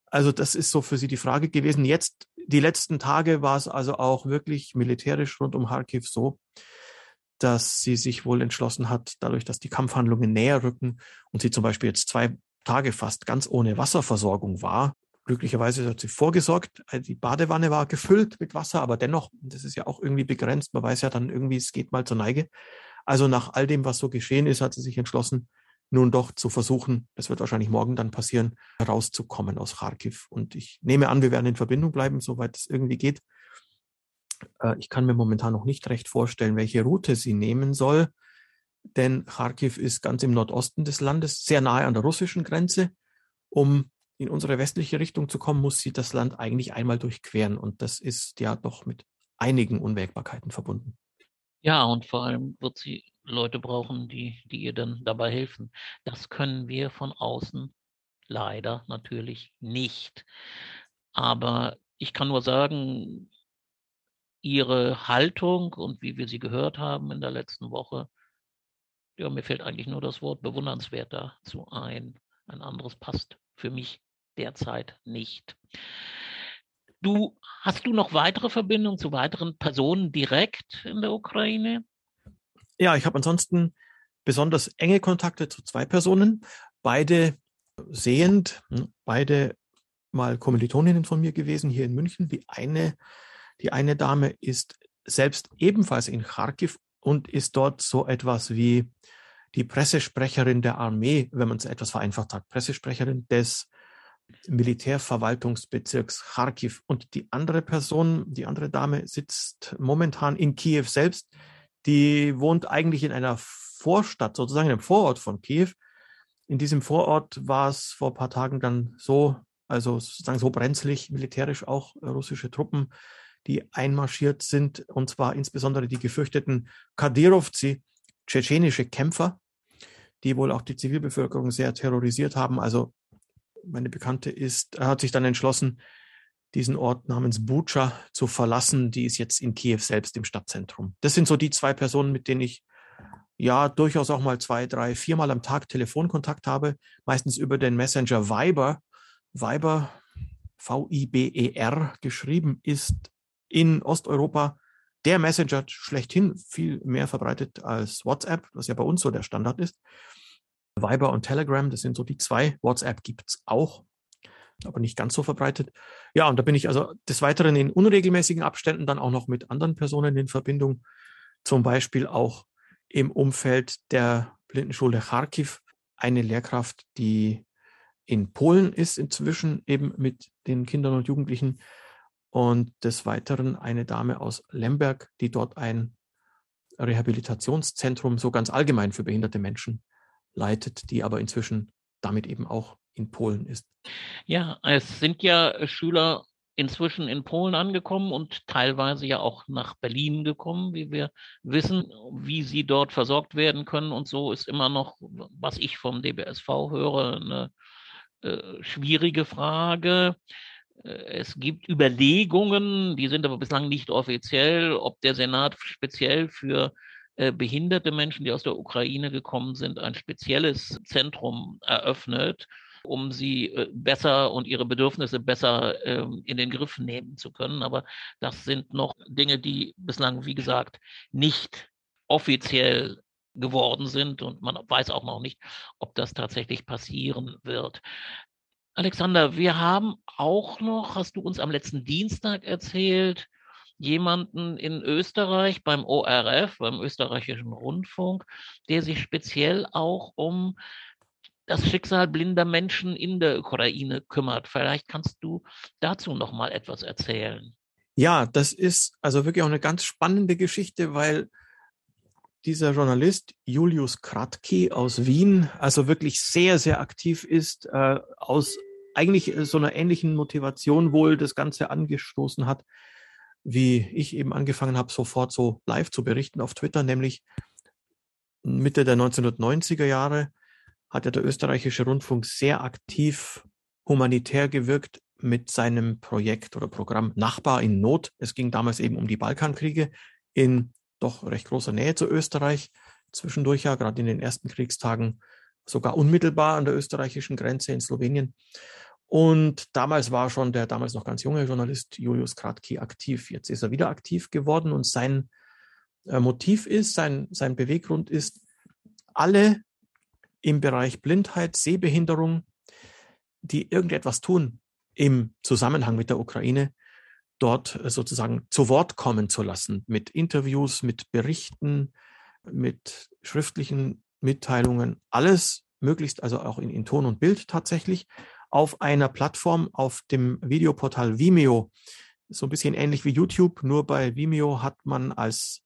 Also das ist so für sie die Frage gewesen. Jetzt, die letzten Tage war es also auch wirklich militärisch rund um Kharkiv so, dass sie sich wohl entschlossen hat, dadurch, dass die Kampfhandlungen näher rücken und sie zum Beispiel jetzt zwei Tage fast ganz ohne Wasserversorgung war. Glücklicherweise hat sie vorgesorgt. Äh, die Badewanne war gefüllt mit Wasser, aber dennoch, das ist ja auch irgendwie begrenzt. Man weiß ja dann irgendwie, es geht mal zur Neige. Also nach all dem, was so geschehen ist, hat sie sich entschlossen, nun doch zu versuchen, das wird wahrscheinlich morgen dann passieren, herauszukommen aus Kharkiv. Und ich nehme an, wir werden in Verbindung bleiben, soweit es irgendwie geht. Äh, ich kann mir momentan noch nicht recht vorstellen, welche Route sie nehmen soll denn Kharkiv ist ganz im Nordosten des Landes, sehr nahe an der russischen Grenze. Um in unsere westliche Richtung zu kommen, muss sie das Land eigentlich einmal durchqueren. Und das ist ja doch mit einigen Unwägbarkeiten verbunden. Ja, und vor allem wird sie Leute brauchen, die, die ihr dann dabei helfen. Das können wir von außen leider natürlich nicht. Aber ich kann nur sagen, ihre Haltung und wie wir sie gehört haben in der letzten Woche, ja, mir fällt eigentlich nur das Wort bewundernswert dazu ein. Ein anderes passt für mich derzeit nicht. Du, hast du noch weitere Verbindungen zu weiteren Personen direkt in der Ukraine? Ja, ich habe ansonsten besonders enge Kontakte zu zwei Personen, beide sehend, hm, beide mal Kommilitoninnen von mir gewesen hier in München. Die eine, die eine Dame ist selbst ebenfalls in Kharkiv und ist dort so etwas wie die Pressesprecherin der Armee, wenn man es etwas vereinfacht sagt, Pressesprecherin des Militärverwaltungsbezirks Kharkiv. Und die andere Person, die andere Dame sitzt momentan in Kiew selbst. Die wohnt eigentlich in einer Vorstadt, sozusagen einem Vorort von Kiew. In diesem Vorort war es vor ein paar Tagen dann so, also sozusagen so brenzlig, militärisch auch russische Truppen die einmarschiert sind, und zwar insbesondere die gefürchteten Kadyrovzi, tschetschenische Kämpfer, die wohl auch die Zivilbevölkerung sehr terrorisiert haben. Also meine Bekannte ist, hat sich dann entschlossen, diesen Ort namens Bucha zu verlassen. Die ist jetzt in Kiew selbst im Stadtzentrum. Das sind so die zwei Personen, mit denen ich ja durchaus auch mal zwei, drei, viermal am Tag Telefonkontakt habe, meistens über den Messenger Viber. Viber, V-I-B-E-R geschrieben, ist in Osteuropa der Messenger schlechthin viel mehr verbreitet als WhatsApp, was ja bei uns so der Standard ist. Viber und Telegram, das sind so die zwei. WhatsApp gibt's auch, aber nicht ganz so verbreitet. Ja, und da bin ich also des Weiteren in unregelmäßigen Abständen dann auch noch mit anderen Personen in Verbindung, zum Beispiel auch im Umfeld der Blindenschule Kharkiv, eine Lehrkraft, die in Polen ist inzwischen eben mit den Kindern und Jugendlichen und des Weiteren eine Dame aus Lemberg, die dort ein Rehabilitationszentrum so ganz allgemein für behinderte Menschen leitet, die aber inzwischen damit eben auch in Polen ist. Ja, es sind ja Schüler inzwischen in Polen angekommen und teilweise ja auch nach Berlin gekommen, wie wir wissen, wie sie dort versorgt werden können. Und so ist immer noch, was ich vom DBSV höre, eine äh, schwierige Frage. Äh, es gibt Überlegungen, die sind aber bislang nicht offiziell, ob der Senat speziell für äh, behinderte Menschen, die aus der Ukraine gekommen sind, ein spezielles Zentrum eröffnet, um sie äh, besser und ihre Bedürfnisse besser ähm, in den Griff nehmen zu können. Aber das sind noch Dinge, die bislang, wie gesagt, nicht offiziell geworden sind und man weiß auch noch nicht, ob das tatsächlich passieren wird. Alexander, wir haben auch noch, hast du uns am letzten Dienstag erzählt, jemanden in Österreich beim ORF, beim österreichischen Rundfunk, der sich speziell auch um das Schicksal blinder Menschen in der Ukraine kümmert. Vielleicht kannst du dazu noch mal etwas erzählen. Ja, das ist also wirklich auch eine ganz spannende Geschichte, weil dieser Journalist Julius Kratky aus Wien also wirklich sehr, sehr aktiv ist, äh, aus eigentlich so einer ähnlichen Motivation wohl das Ganze angestoßen hat, wie ich eben angefangen habe, sofort so live zu berichten auf Twitter, nämlich Mitte der 1990er Jahre hat ja der österreichische Rundfunk sehr aktiv humanitär gewirkt mit seinem Projekt oder Programm Nachbar in Not. Es ging damals eben um die Balkankriege in doch recht großer Nähe zu Österreich. Zwischendurch ja, gerade in den ersten Kriegstagen, sogar unmittelbar an der österreichischen Grenze in Slowenien. Und damals war schon der damals noch ganz junge Journalist Julius Kratky aktiv. Jetzt ist er wieder aktiv geworden und sein äh, Motiv ist, sein, sein Beweggrund ist, alle im Bereich Blindheit, Sehbehinderung, die irgendetwas tun im Zusammenhang mit der Ukraine, dort äh, sozusagen zu Wort kommen zu lassen, mit Interviews, mit Berichten, mit schriftlichen Mitteilungen, alles möglichst also auch in, in Ton und Bild tatsächlich auf einer Plattform auf dem Videoportal Vimeo. So ein bisschen ähnlich wie YouTube, nur bei Vimeo hat man als,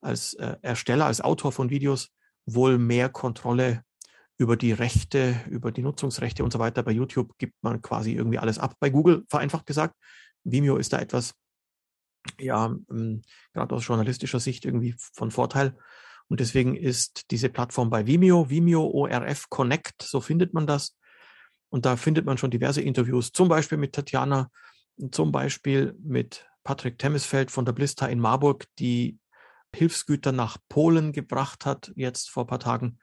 als äh, Ersteller, als Autor von Videos wohl mehr Kontrolle über die Rechte, über die Nutzungsrechte und so weiter. Bei YouTube gibt man quasi irgendwie alles ab. Bei Google, vereinfacht gesagt, Vimeo ist da etwas, ja, ähm, gerade aus journalistischer Sicht irgendwie von Vorteil. Und deswegen ist diese Plattform bei Vimeo, Vimeo ORF Connect, so findet man das. Und da findet man schon diverse Interviews, zum Beispiel mit Tatjana, zum Beispiel mit Patrick Temmisfeld von der Blista in Marburg, die Hilfsgüter nach Polen gebracht hat, jetzt vor ein paar Tagen.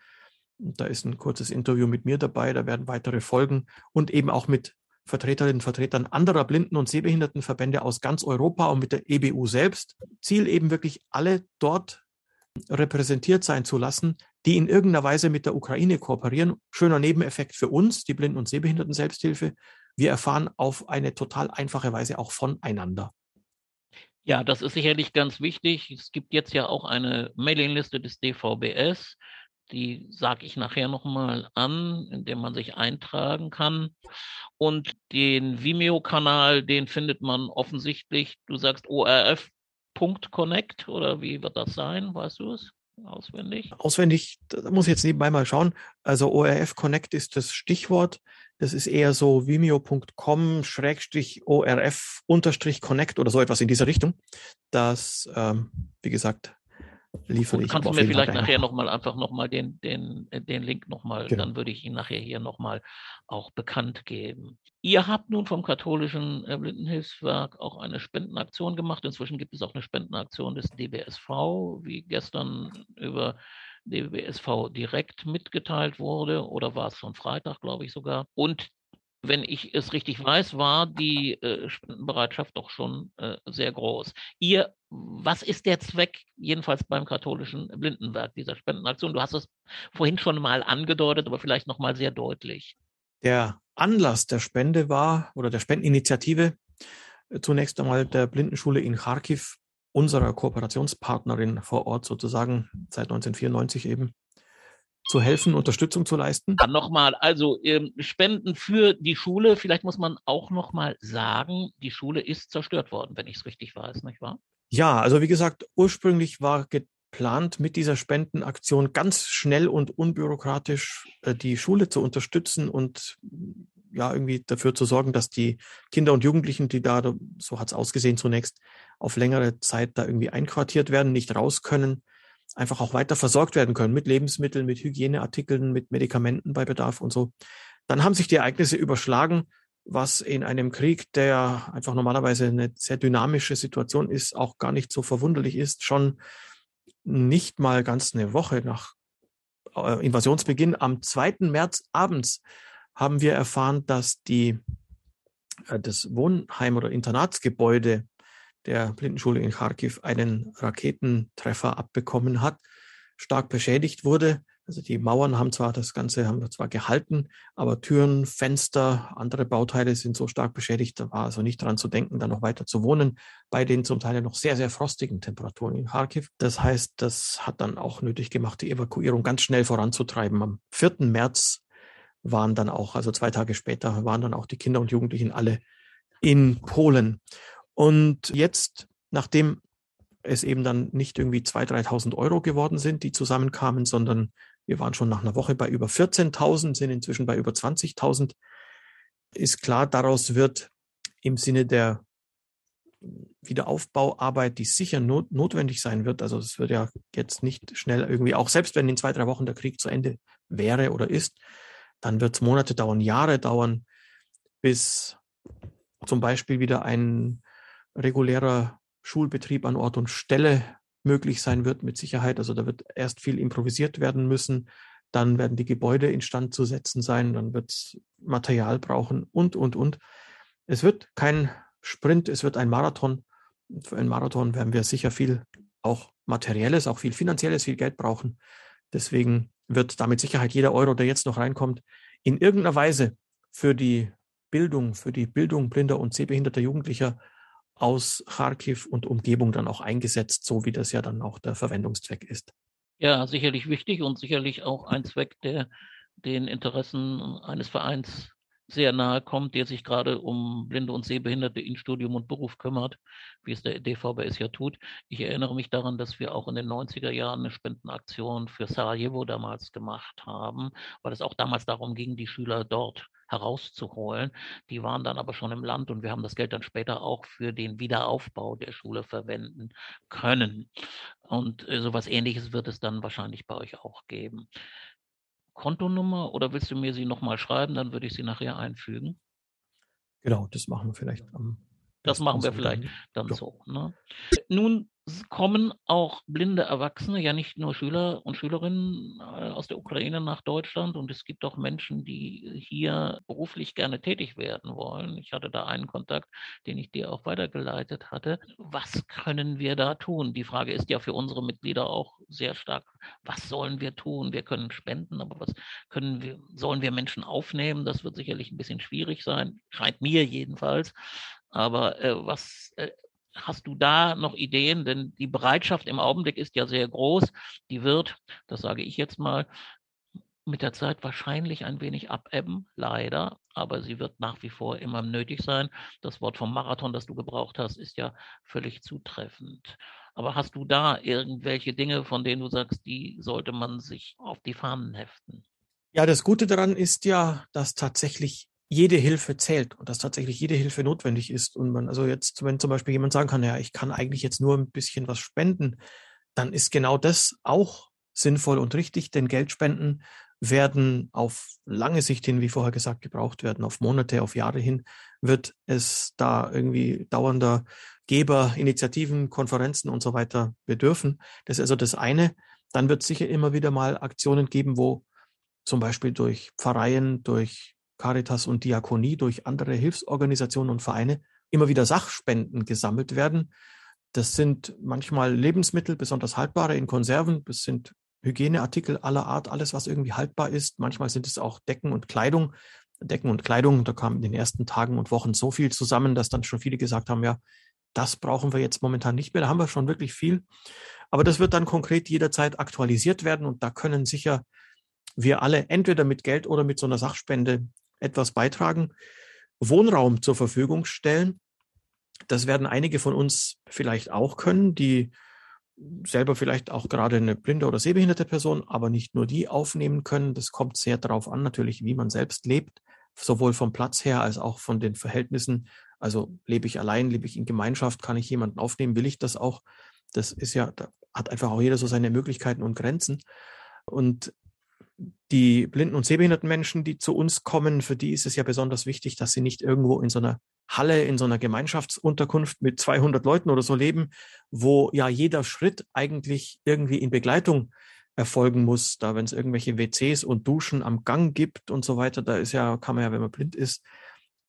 Da ist ein kurzes Interview mit mir dabei, da werden weitere Folgen und eben auch mit Vertreterinnen und Vertretern anderer Blinden- und Sehbehindertenverbände aus ganz Europa und mit der EBU selbst. Ziel eben wirklich alle dort repräsentiert sein zu lassen, die in irgendeiner Weise mit der Ukraine kooperieren. Schöner Nebeneffekt für uns, die Blinden- und Sehbehinderten-Selbsthilfe. Wir erfahren auf eine total einfache Weise auch voneinander. Ja, das ist sicherlich ganz wichtig. Es gibt jetzt ja auch eine Mailingliste des DVBS. Die sage ich nachher nochmal an, in dem man sich eintragen kann. Und den Vimeo-Kanal, den findet man offensichtlich, du sagst ORF.connect oder wie wird das sein? Weißt du es? Auswendig? Auswendig, da muss ich jetzt nebenbei mal schauen. Also ORF Connect ist das Stichwort. Das ist eher so vimeo.com Schrägstrich ORF unterstrich Connect oder so etwas in dieser Richtung. Das, ähm, wie gesagt, liefere ich. Kannst du mir vielleicht nachher nochmal einfach nochmal den, den, den Link nochmal, genau. dann würde ich ihn nachher hier nochmal auch bekannt geben. Ihr habt nun vom katholischen äh, Blindenhilfswerk auch eine Spendenaktion gemacht. Inzwischen gibt es auch eine Spendenaktion des DBSV, wie gestern über DBSV direkt mitgeteilt wurde, oder war es schon Freitag, glaube ich sogar. Und wenn ich es richtig weiß, war die äh, Spendenbereitschaft doch schon äh, sehr groß. Ihr, was ist der Zweck, jedenfalls beim katholischen Blindenwerk dieser Spendenaktion? Du hast es vorhin schon mal angedeutet, aber vielleicht noch mal sehr deutlich. Der Anlass der Spende war oder der Spendeninitiative äh, zunächst einmal der Blindenschule in Kharkiv, unserer Kooperationspartnerin vor Ort sozusagen seit 1994 eben zu helfen, Unterstützung zu leisten? Ja, nochmal, also ähm, Spenden für die Schule. Vielleicht muss man auch nochmal sagen, die Schule ist zerstört worden, wenn ich es richtig weiß, nicht wahr? Ja, also wie gesagt, ursprünglich war geplant, mit dieser Spendenaktion ganz schnell und unbürokratisch äh, die Schule zu unterstützen und ja, irgendwie dafür zu sorgen, dass die Kinder und Jugendlichen, die da, so hat es ausgesehen zunächst, auf längere Zeit da irgendwie einquartiert werden, nicht raus können, einfach auch weiter versorgt werden können mit Lebensmitteln, mit Hygieneartikeln, mit Medikamenten bei Bedarf und so. Dann haben sich die Ereignisse überschlagen, was in einem Krieg, der einfach normalerweise eine sehr dynamische Situation ist, auch gar nicht so verwunderlich ist, schon nicht mal ganz eine Woche nach äh, Invasionsbeginn, am 2. März abends, haben wir erfahren, dass die, äh, das Wohnheim- oder Internatsgebäude der Blindenschule in Kharkiv einen Raketentreffer abbekommen hat, stark beschädigt wurde. Also die Mauern haben zwar das Ganze haben zwar gehalten, aber Türen, Fenster, andere Bauteile sind so stark beschädigt, da war also nicht dran zu denken, da noch weiter zu wohnen, bei den zum Teil noch sehr, sehr frostigen Temperaturen in Kharkiv. Das heißt, das hat dann auch nötig gemacht, die Evakuierung ganz schnell voranzutreiben. Am 4. März waren dann auch, also zwei Tage später, waren dann auch die Kinder und Jugendlichen alle in Polen. Und jetzt, nachdem es eben dann nicht irgendwie 2.000, 3.000 Euro geworden sind, die zusammenkamen, sondern wir waren schon nach einer Woche bei über 14.000, sind inzwischen bei über 20.000. Ist klar, daraus wird im Sinne der Wiederaufbauarbeit, die sicher not notwendig sein wird. Also es wird ja jetzt nicht schnell irgendwie, auch selbst wenn in zwei, drei Wochen der Krieg zu Ende wäre oder ist, dann wird es Monate dauern, Jahre dauern, bis zum Beispiel wieder ein regulärer Schulbetrieb an Ort und Stelle möglich sein wird, mit Sicherheit. Also da wird erst viel improvisiert werden müssen. Dann werden die Gebäude instand zu setzen sein. Dann wird es Material brauchen und, und, und. Es wird kein Sprint, es wird ein Marathon. Für einen Marathon werden wir sicher viel auch materielles, auch viel finanzielles, viel Geld brauchen. Deswegen wird damit Sicherheit jeder Euro, der jetzt noch reinkommt, in irgendeiner Weise für die Bildung, für die Bildung blinder und sehbehinderter Jugendlicher aus Kharkiv und Umgebung dann auch eingesetzt, so wie das ja dann auch der Verwendungszweck ist. Ja, sicherlich wichtig und sicherlich auch ein Zweck, der den Interessen eines Vereins sehr nahe kommt, der sich gerade um Blinde und Sehbehinderte in Studium und Beruf kümmert, wie es der DVBS ja tut. Ich erinnere mich daran, dass wir auch in den 90er Jahren eine Spendenaktion für Sarajevo damals gemacht haben, weil es auch damals darum ging, die Schüler dort herauszuholen. Die waren dann aber schon im Land und wir haben das Geld dann später auch für den Wiederaufbau der Schule verwenden können. Und äh, sowas ähnliches wird es dann wahrscheinlich bei euch auch geben. Kontonummer oder willst du mir sie nochmal schreiben? Dann würde ich sie nachher einfügen. Genau, das machen wir vielleicht am. Das machen wir vielleicht dann ja. so. Ne? Nun kommen auch blinde Erwachsene, ja nicht nur Schüler und Schülerinnen äh, aus der Ukraine nach Deutschland und es gibt auch Menschen, die hier beruflich gerne tätig werden wollen. Ich hatte da einen Kontakt, den ich dir auch weitergeleitet hatte. Was können wir da tun? Die Frage ist ja für unsere Mitglieder auch sehr stark, was sollen wir tun? Wir können spenden, aber was können wir, sollen wir Menschen aufnehmen? Das wird sicherlich ein bisschen schwierig sein, scheint mir jedenfalls. Aber äh, was äh, Hast du da noch Ideen? Denn die Bereitschaft im Augenblick ist ja sehr groß. Die wird, das sage ich jetzt mal, mit der Zeit wahrscheinlich ein wenig abebben, leider, aber sie wird nach wie vor immer nötig sein. Das Wort vom Marathon, das du gebraucht hast, ist ja völlig zutreffend. Aber hast du da irgendwelche Dinge, von denen du sagst, die sollte man sich auf die Fahnen heften? Ja, das Gute daran ist ja, dass tatsächlich jede Hilfe zählt und dass tatsächlich jede Hilfe notwendig ist. Und man, also jetzt, wenn zum Beispiel jemand sagen kann, ja, ich kann eigentlich jetzt nur ein bisschen was spenden, dann ist genau das auch sinnvoll und richtig, denn Geldspenden werden auf lange Sicht hin, wie vorher gesagt, gebraucht werden, auf Monate, auf Jahre hin, wird es da irgendwie dauernder Geber, Initiativen, Konferenzen und so weiter bedürfen. Das ist also das eine. Dann wird es sicher immer wieder mal Aktionen geben, wo zum Beispiel durch Pfarreien, durch Caritas und Diakonie durch andere Hilfsorganisationen und Vereine immer wieder Sachspenden gesammelt werden. Das sind manchmal Lebensmittel, besonders haltbare in Konserven. Das sind Hygieneartikel aller Art, alles, was irgendwie haltbar ist. Manchmal sind es auch Decken und Kleidung. Decken und Kleidung, da kam in den ersten Tagen und Wochen so viel zusammen, dass dann schon viele gesagt haben, ja, das brauchen wir jetzt momentan nicht mehr. Da haben wir schon wirklich viel. Aber das wird dann konkret jederzeit aktualisiert werden und da können sicher wir alle entweder mit Geld oder mit so einer Sachspende etwas beitragen, Wohnraum zur Verfügung stellen. Das werden einige von uns vielleicht auch können, die selber vielleicht auch gerade eine blinde oder sehbehinderte Person, aber nicht nur die aufnehmen können. Das kommt sehr darauf an, natürlich, wie man selbst lebt, sowohl vom Platz her als auch von den Verhältnissen. Also lebe ich allein, lebe ich in Gemeinschaft, kann ich jemanden aufnehmen, will ich das auch? Das ist ja, da hat einfach auch jeder so seine Möglichkeiten und Grenzen. Und die blinden und sehbehinderten Menschen, die zu uns kommen, für die ist es ja besonders wichtig, dass sie nicht irgendwo in so einer Halle, in so einer Gemeinschaftsunterkunft mit 200 Leuten oder so leben, wo ja jeder Schritt eigentlich irgendwie in Begleitung erfolgen muss. Da, wenn es irgendwelche WCs und Duschen am Gang gibt und so weiter, da ist ja, kann man ja, wenn man blind ist,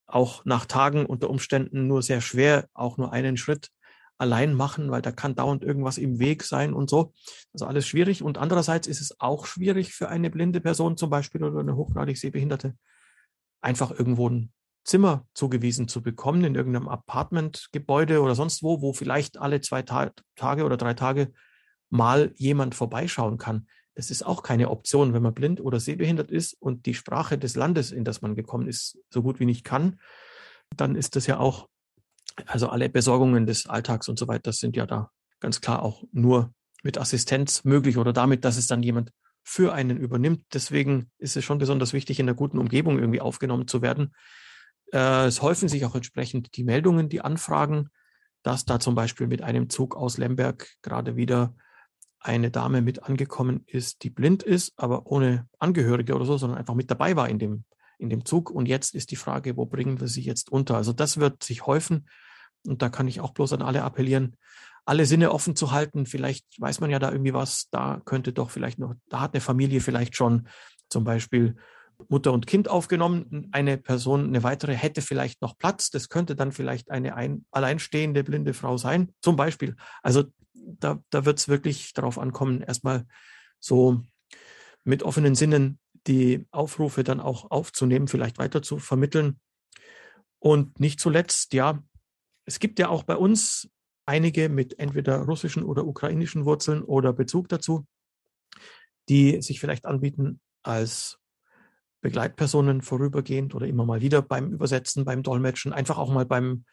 auch nach Tagen unter Umständen nur sehr schwer auch nur einen Schritt allein machen, weil da kann dauernd irgendwas im Weg sein und so. Also alles schwierig. Und andererseits ist es auch schwierig für eine blinde Person zum Beispiel oder eine hochgradig Sehbehinderte, einfach irgendwo ein Zimmer zugewiesen zu bekommen in irgendeinem Apartmentgebäude oder sonst wo, wo vielleicht alle zwei Ta Tage oder drei Tage mal jemand vorbeischauen kann. Das ist auch keine Option, wenn man blind oder sehbehindert ist und die Sprache des Landes, in das man gekommen ist, so gut wie nicht kann. Dann ist das ja auch also alle Besorgungen des Alltags und so weiter sind ja da ganz klar auch nur mit Assistenz möglich oder damit, dass es dann jemand für einen übernimmt. Deswegen ist es schon besonders wichtig, in einer guten Umgebung irgendwie aufgenommen zu werden. Äh, es häufen sich auch entsprechend die Meldungen, die Anfragen, dass da zum Beispiel mit einem Zug aus Lemberg gerade wieder eine Dame mit angekommen ist, die blind ist, aber ohne Angehörige oder so, sondern einfach mit dabei war in dem in dem Zug. Und jetzt ist die Frage, wo bringen wir sie jetzt unter? Also das wird sich häufen. Und da kann ich auch bloß an alle appellieren, alle Sinne offen zu halten. Vielleicht weiß man ja da irgendwie was. Da könnte doch vielleicht noch, da hat eine Familie vielleicht schon zum Beispiel Mutter und Kind aufgenommen. Eine Person, eine weitere hätte vielleicht noch Platz. Das könnte dann vielleicht eine ein, alleinstehende blinde Frau sein, zum Beispiel. Also da, da wird es wirklich darauf ankommen, erstmal so mit offenen Sinnen die Aufrufe dann auch aufzunehmen, vielleicht weiter zu vermitteln. Und nicht zuletzt, ja, es gibt ja auch bei uns einige mit entweder russischen oder ukrainischen Wurzeln oder Bezug dazu, die sich vielleicht anbieten als Begleitpersonen vorübergehend oder immer mal wieder beim Übersetzen, beim Dolmetschen, einfach auch mal beim,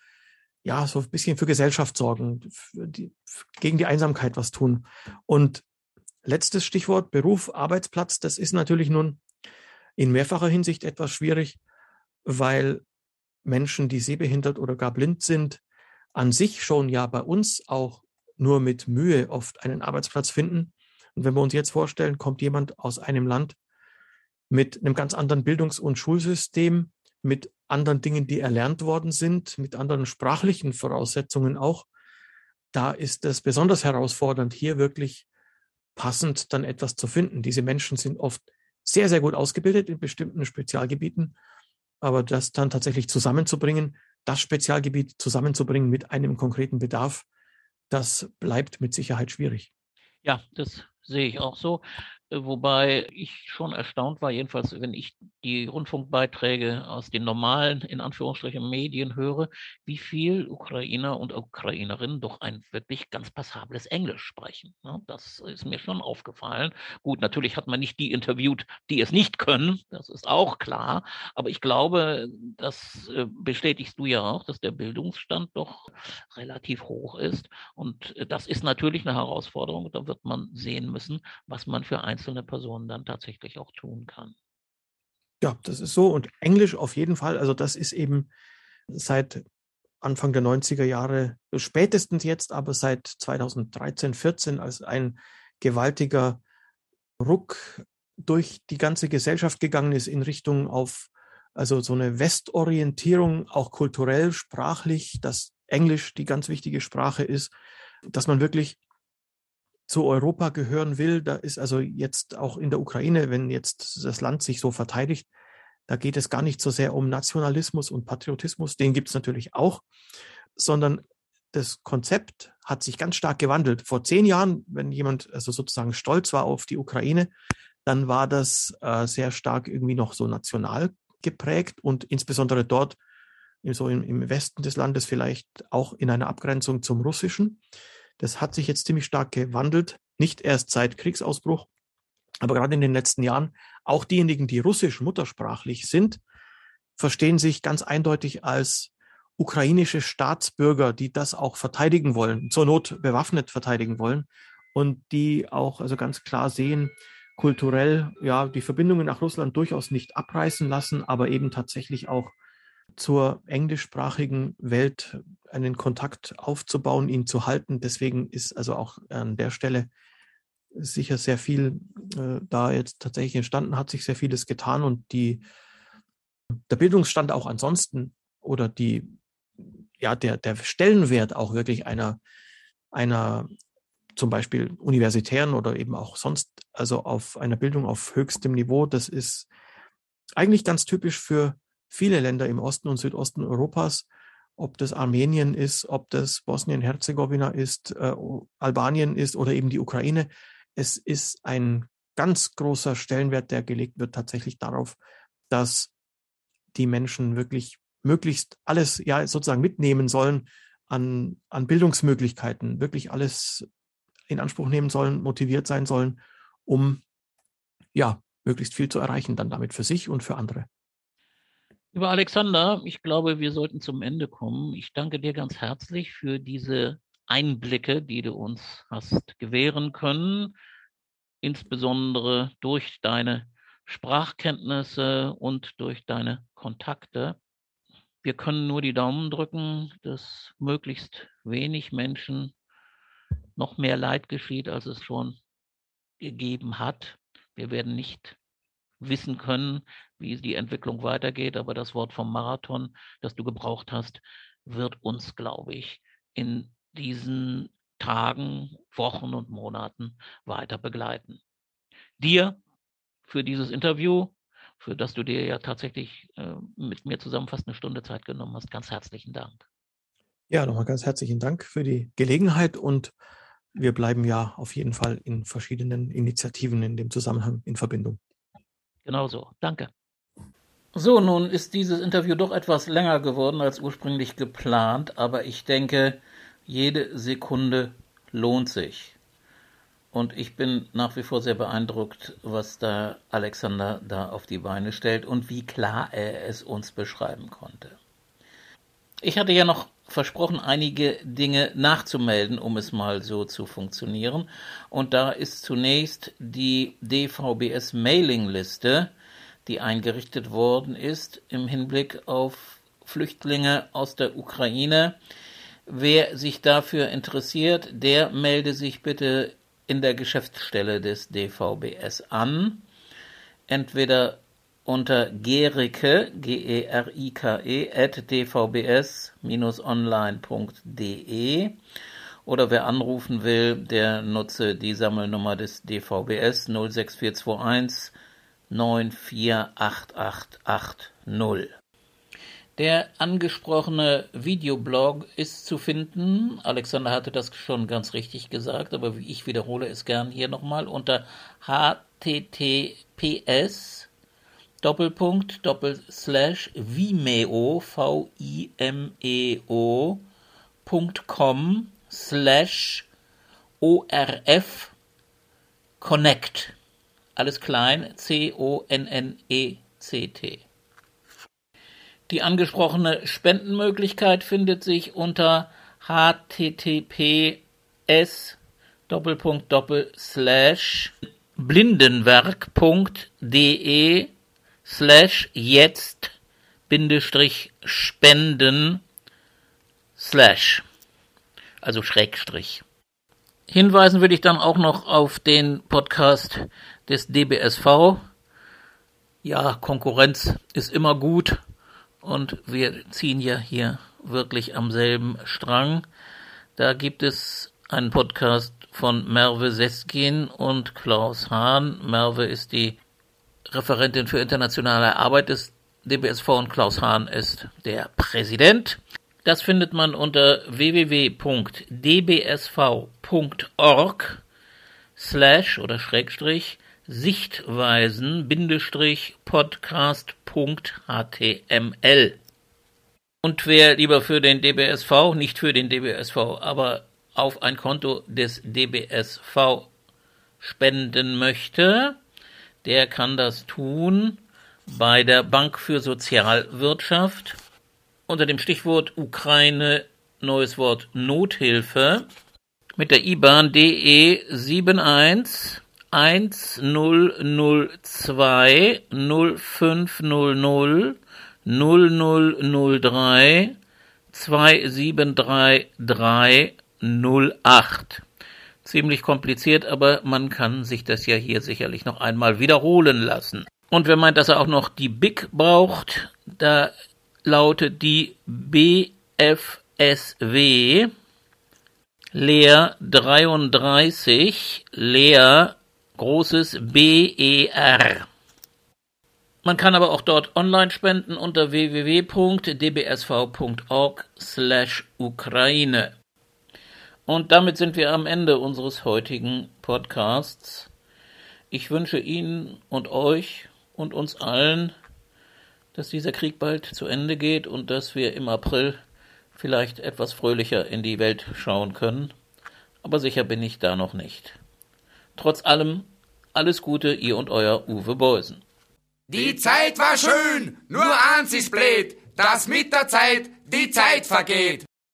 ja, so ein bisschen für Gesellschaft sorgen, die, gegen die Einsamkeit was tun. Und letztes Stichwort, Beruf, Arbeitsplatz, das ist natürlich nun in mehrfacher Hinsicht etwas schwierig, weil Menschen, die sehbehindert oder gar blind sind, an sich schon ja bei uns auch nur mit Mühe oft einen Arbeitsplatz finden. Und wenn wir uns jetzt vorstellen, kommt jemand aus einem Land mit einem ganz anderen Bildungs- und Schulsystem, mit anderen Dingen, die erlernt worden sind, mit anderen sprachlichen Voraussetzungen auch, da ist es besonders herausfordernd, hier wirklich passend dann etwas zu finden. Diese Menschen sind oft sehr, sehr gut ausgebildet in bestimmten Spezialgebieten, aber das dann tatsächlich zusammenzubringen, das Spezialgebiet zusammenzubringen mit einem konkreten Bedarf, das bleibt mit Sicherheit schwierig. Ja, das sehe ich auch so. Wobei ich schon erstaunt war, jedenfalls, wenn ich die Rundfunkbeiträge aus den normalen, in Anführungsstrichen, Medien höre, wie viel Ukrainer und Ukrainerinnen doch ein wirklich ganz passables Englisch sprechen. Ne? Das ist mir schon aufgefallen. Gut, natürlich hat man nicht die interviewt, die es nicht können, das ist auch klar. Aber ich glaube, das äh, bestätigst du ja auch, dass der Bildungsstand doch relativ hoch ist. Und äh, das ist natürlich eine Herausforderung. Da wird man sehen müssen, was man für einzelne Personen dann tatsächlich auch tun kann. Ja, das ist so. Und Englisch auf jeden Fall. Also das ist eben seit Anfang der 90er Jahre, spätestens jetzt, aber seit 2013, 14 als ein gewaltiger Ruck durch die ganze Gesellschaft gegangen ist in Richtung auf also so eine Westorientierung, auch kulturell, sprachlich, dass Englisch die ganz wichtige Sprache ist, dass man wirklich zu Europa gehören will, da ist also jetzt auch in der Ukraine, wenn jetzt das Land sich so verteidigt, da geht es gar nicht so sehr um Nationalismus und Patriotismus, den gibt es natürlich auch, sondern das Konzept hat sich ganz stark gewandelt. Vor zehn Jahren, wenn jemand also sozusagen stolz war auf die Ukraine, dann war das äh, sehr stark irgendwie noch so national geprägt und insbesondere dort so im, im Westen des Landes vielleicht auch in einer Abgrenzung zum Russischen. Das hat sich jetzt ziemlich stark gewandelt, nicht erst seit Kriegsausbruch, aber gerade in den letzten Jahren. Auch diejenigen, die russisch muttersprachlich sind, verstehen sich ganz eindeutig als ukrainische Staatsbürger, die das auch verteidigen wollen, zur Not bewaffnet verteidigen wollen und die auch also ganz klar sehen, kulturell ja die Verbindungen nach Russland durchaus nicht abreißen lassen, aber eben tatsächlich auch zur englischsprachigen Welt einen Kontakt aufzubauen, ihn zu halten. Deswegen ist also auch an der Stelle sicher sehr viel äh, da jetzt tatsächlich entstanden, hat sich sehr vieles getan und die, der Bildungsstand auch ansonsten oder die, ja, der, der Stellenwert auch wirklich einer, einer zum Beispiel universitären oder eben auch sonst, also auf einer Bildung auf höchstem Niveau, das ist eigentlich ganz typisch für viele Länder im Osten und Südosten Europas, ob das Armenien ist, ob das Bosnien-Herzegowina ist, äh, Albanien ist oder eben die Ukraine. Es ist ein ganz großer Stellenwert, der gelegt wird tatsächlich darauf, dass die Menschen wirklich möglichst alles ja sozusagen mitnehmen sollen an, an Bildungsmöglichkeiten, wirklich alles in Anspruch nehmen sollen, motiviert sein sollen, um ja möglichst viel zu erreichen, dann damit für sich und für andere. Lieber Alexander, ich glaube, wir sollten zum Ende kommen. Ich danke dir ganz herzlich für diese Einblicke, die du uns hast gewähren können, insbesondere durch deine Sprachkenntnisse und durch deine Kontakte. Wir können nur die Daumen drücken, dass möglichst wenig Menschen noch mehr Leid geschieht, als es schon gegeben hat. Wir werden nicht wissen können, wie die Entwicklung weitergeht, aber das Wort vom Marathon, das du gebraucht hast, wird uns, glaube ich, in diesen Tagen, Wochen und Monaten weiter begleiten. Dir für dieses Interview, für das du dir ja tatsächlich äh, mit mir zusammen fast eine Stunde Zeit genommen hast, ganz herzlichen Dank. Ja, nochmal ganz herzlichen Dank für die Gelegenheit und wir bleiben ja auf jeden Fall in verschiedenen Initiativen in dem Zusammenhang in Verbindung. Genau so. Danke. So, nun ist dieses Interview doch etwas länger geworden als ursprünglich geplant, aber ich denke, jede Sekunde lohnt sich. Und ich bin nach wie vor sehr beeindruckt, was da Alexander da auf die Beine stellt und wie klar er es uns beschreiben konnte. Ich hatte ja noch versprochen, einige Dinge nachzumelden, um es mal so zu funktionieren. Und da ist zunächst die DVBS Mailingliste, die eingerichtet worden ist im Hinblick auf Flüchtlinge aus der Ukraine. Wer sich dafür interessiert, der melde sich bitte in der Geschäftsstelle des DVBS an. Entweder unter gerike, G-E-R-I-K-E, at dvbs-online.de oder wer anrufen will, der nutze die Sammelnummer des DVBS 06421 948880. Der angesprochene Videoblog ist zu finden. Alexander hatte das schon ganz richtig gesagt, aber ich wiederhole es gern hier nochmal unter https Doppelpunkt, Doppelslash, Vimeo, V-I-M-E-O, Punkt com, slash, ORF, Connect. Alles klein, C-O-N-N-E-C-T. Die angesprochene Spendenmöglichkeit findet sich unter https Doppelpunkt Doppel slash blindenwerk.de slash jetzt Bindestrich spenden slash also Schrägstrich. Hinweisen würde ich dann auch noch auf den Podcast des DBSV. Ja, Konkurrenz ist immer gut und wir ziehen ja hier wirklich am selben Strang. Da gibt es einen Podcast von Merve Seskin und Klaus Hahn. Merve ist die Referentin für internationale Arbeit des DBSV und Klaus Hahn ist der Präsident. Das findet man unter www.dbsv.org slash oder Schrägstrich Sichtweisen Bindestrich Podcast.html. Und wer lieber für den DBSV, nicht für den DBSV, aber auf ein Konto des DBSV spenden möchte, der kann das tun bei der Bank für Sozialwirtschaft. Unter dem Stichwort Ukraine neues Wort Nothilfe. Mit der IBAN DE 71 1002 0500 0003 2733 08 ziemlich kompliziert, aber man kann sich das ja hier sicherlich noch einmal wiederholen lassen. Und wer meint, dass er auch noch die BIC braucht, da lautet die BFSW Leer 33 Leer großes BER. Man kann aber auch dort online spenden unter www.dbsv.org/ukraine. Und damit sind wir am Ende unseres heutigen Podcasts. Ich wünsche Ihnen und euch und uns allen, dass dieser Krieg bald zu Ende geht und dass wir im April vielleicht etwas fröhlicher in die Welt schauen können. Aber sicher bin ich da noch nicht. Trotz allem alles Gute, ihr und euer Uwe Beusen. Die Zeit war schön, nur eins ist blöd, dass mit der Zeit die Zeit vergeht.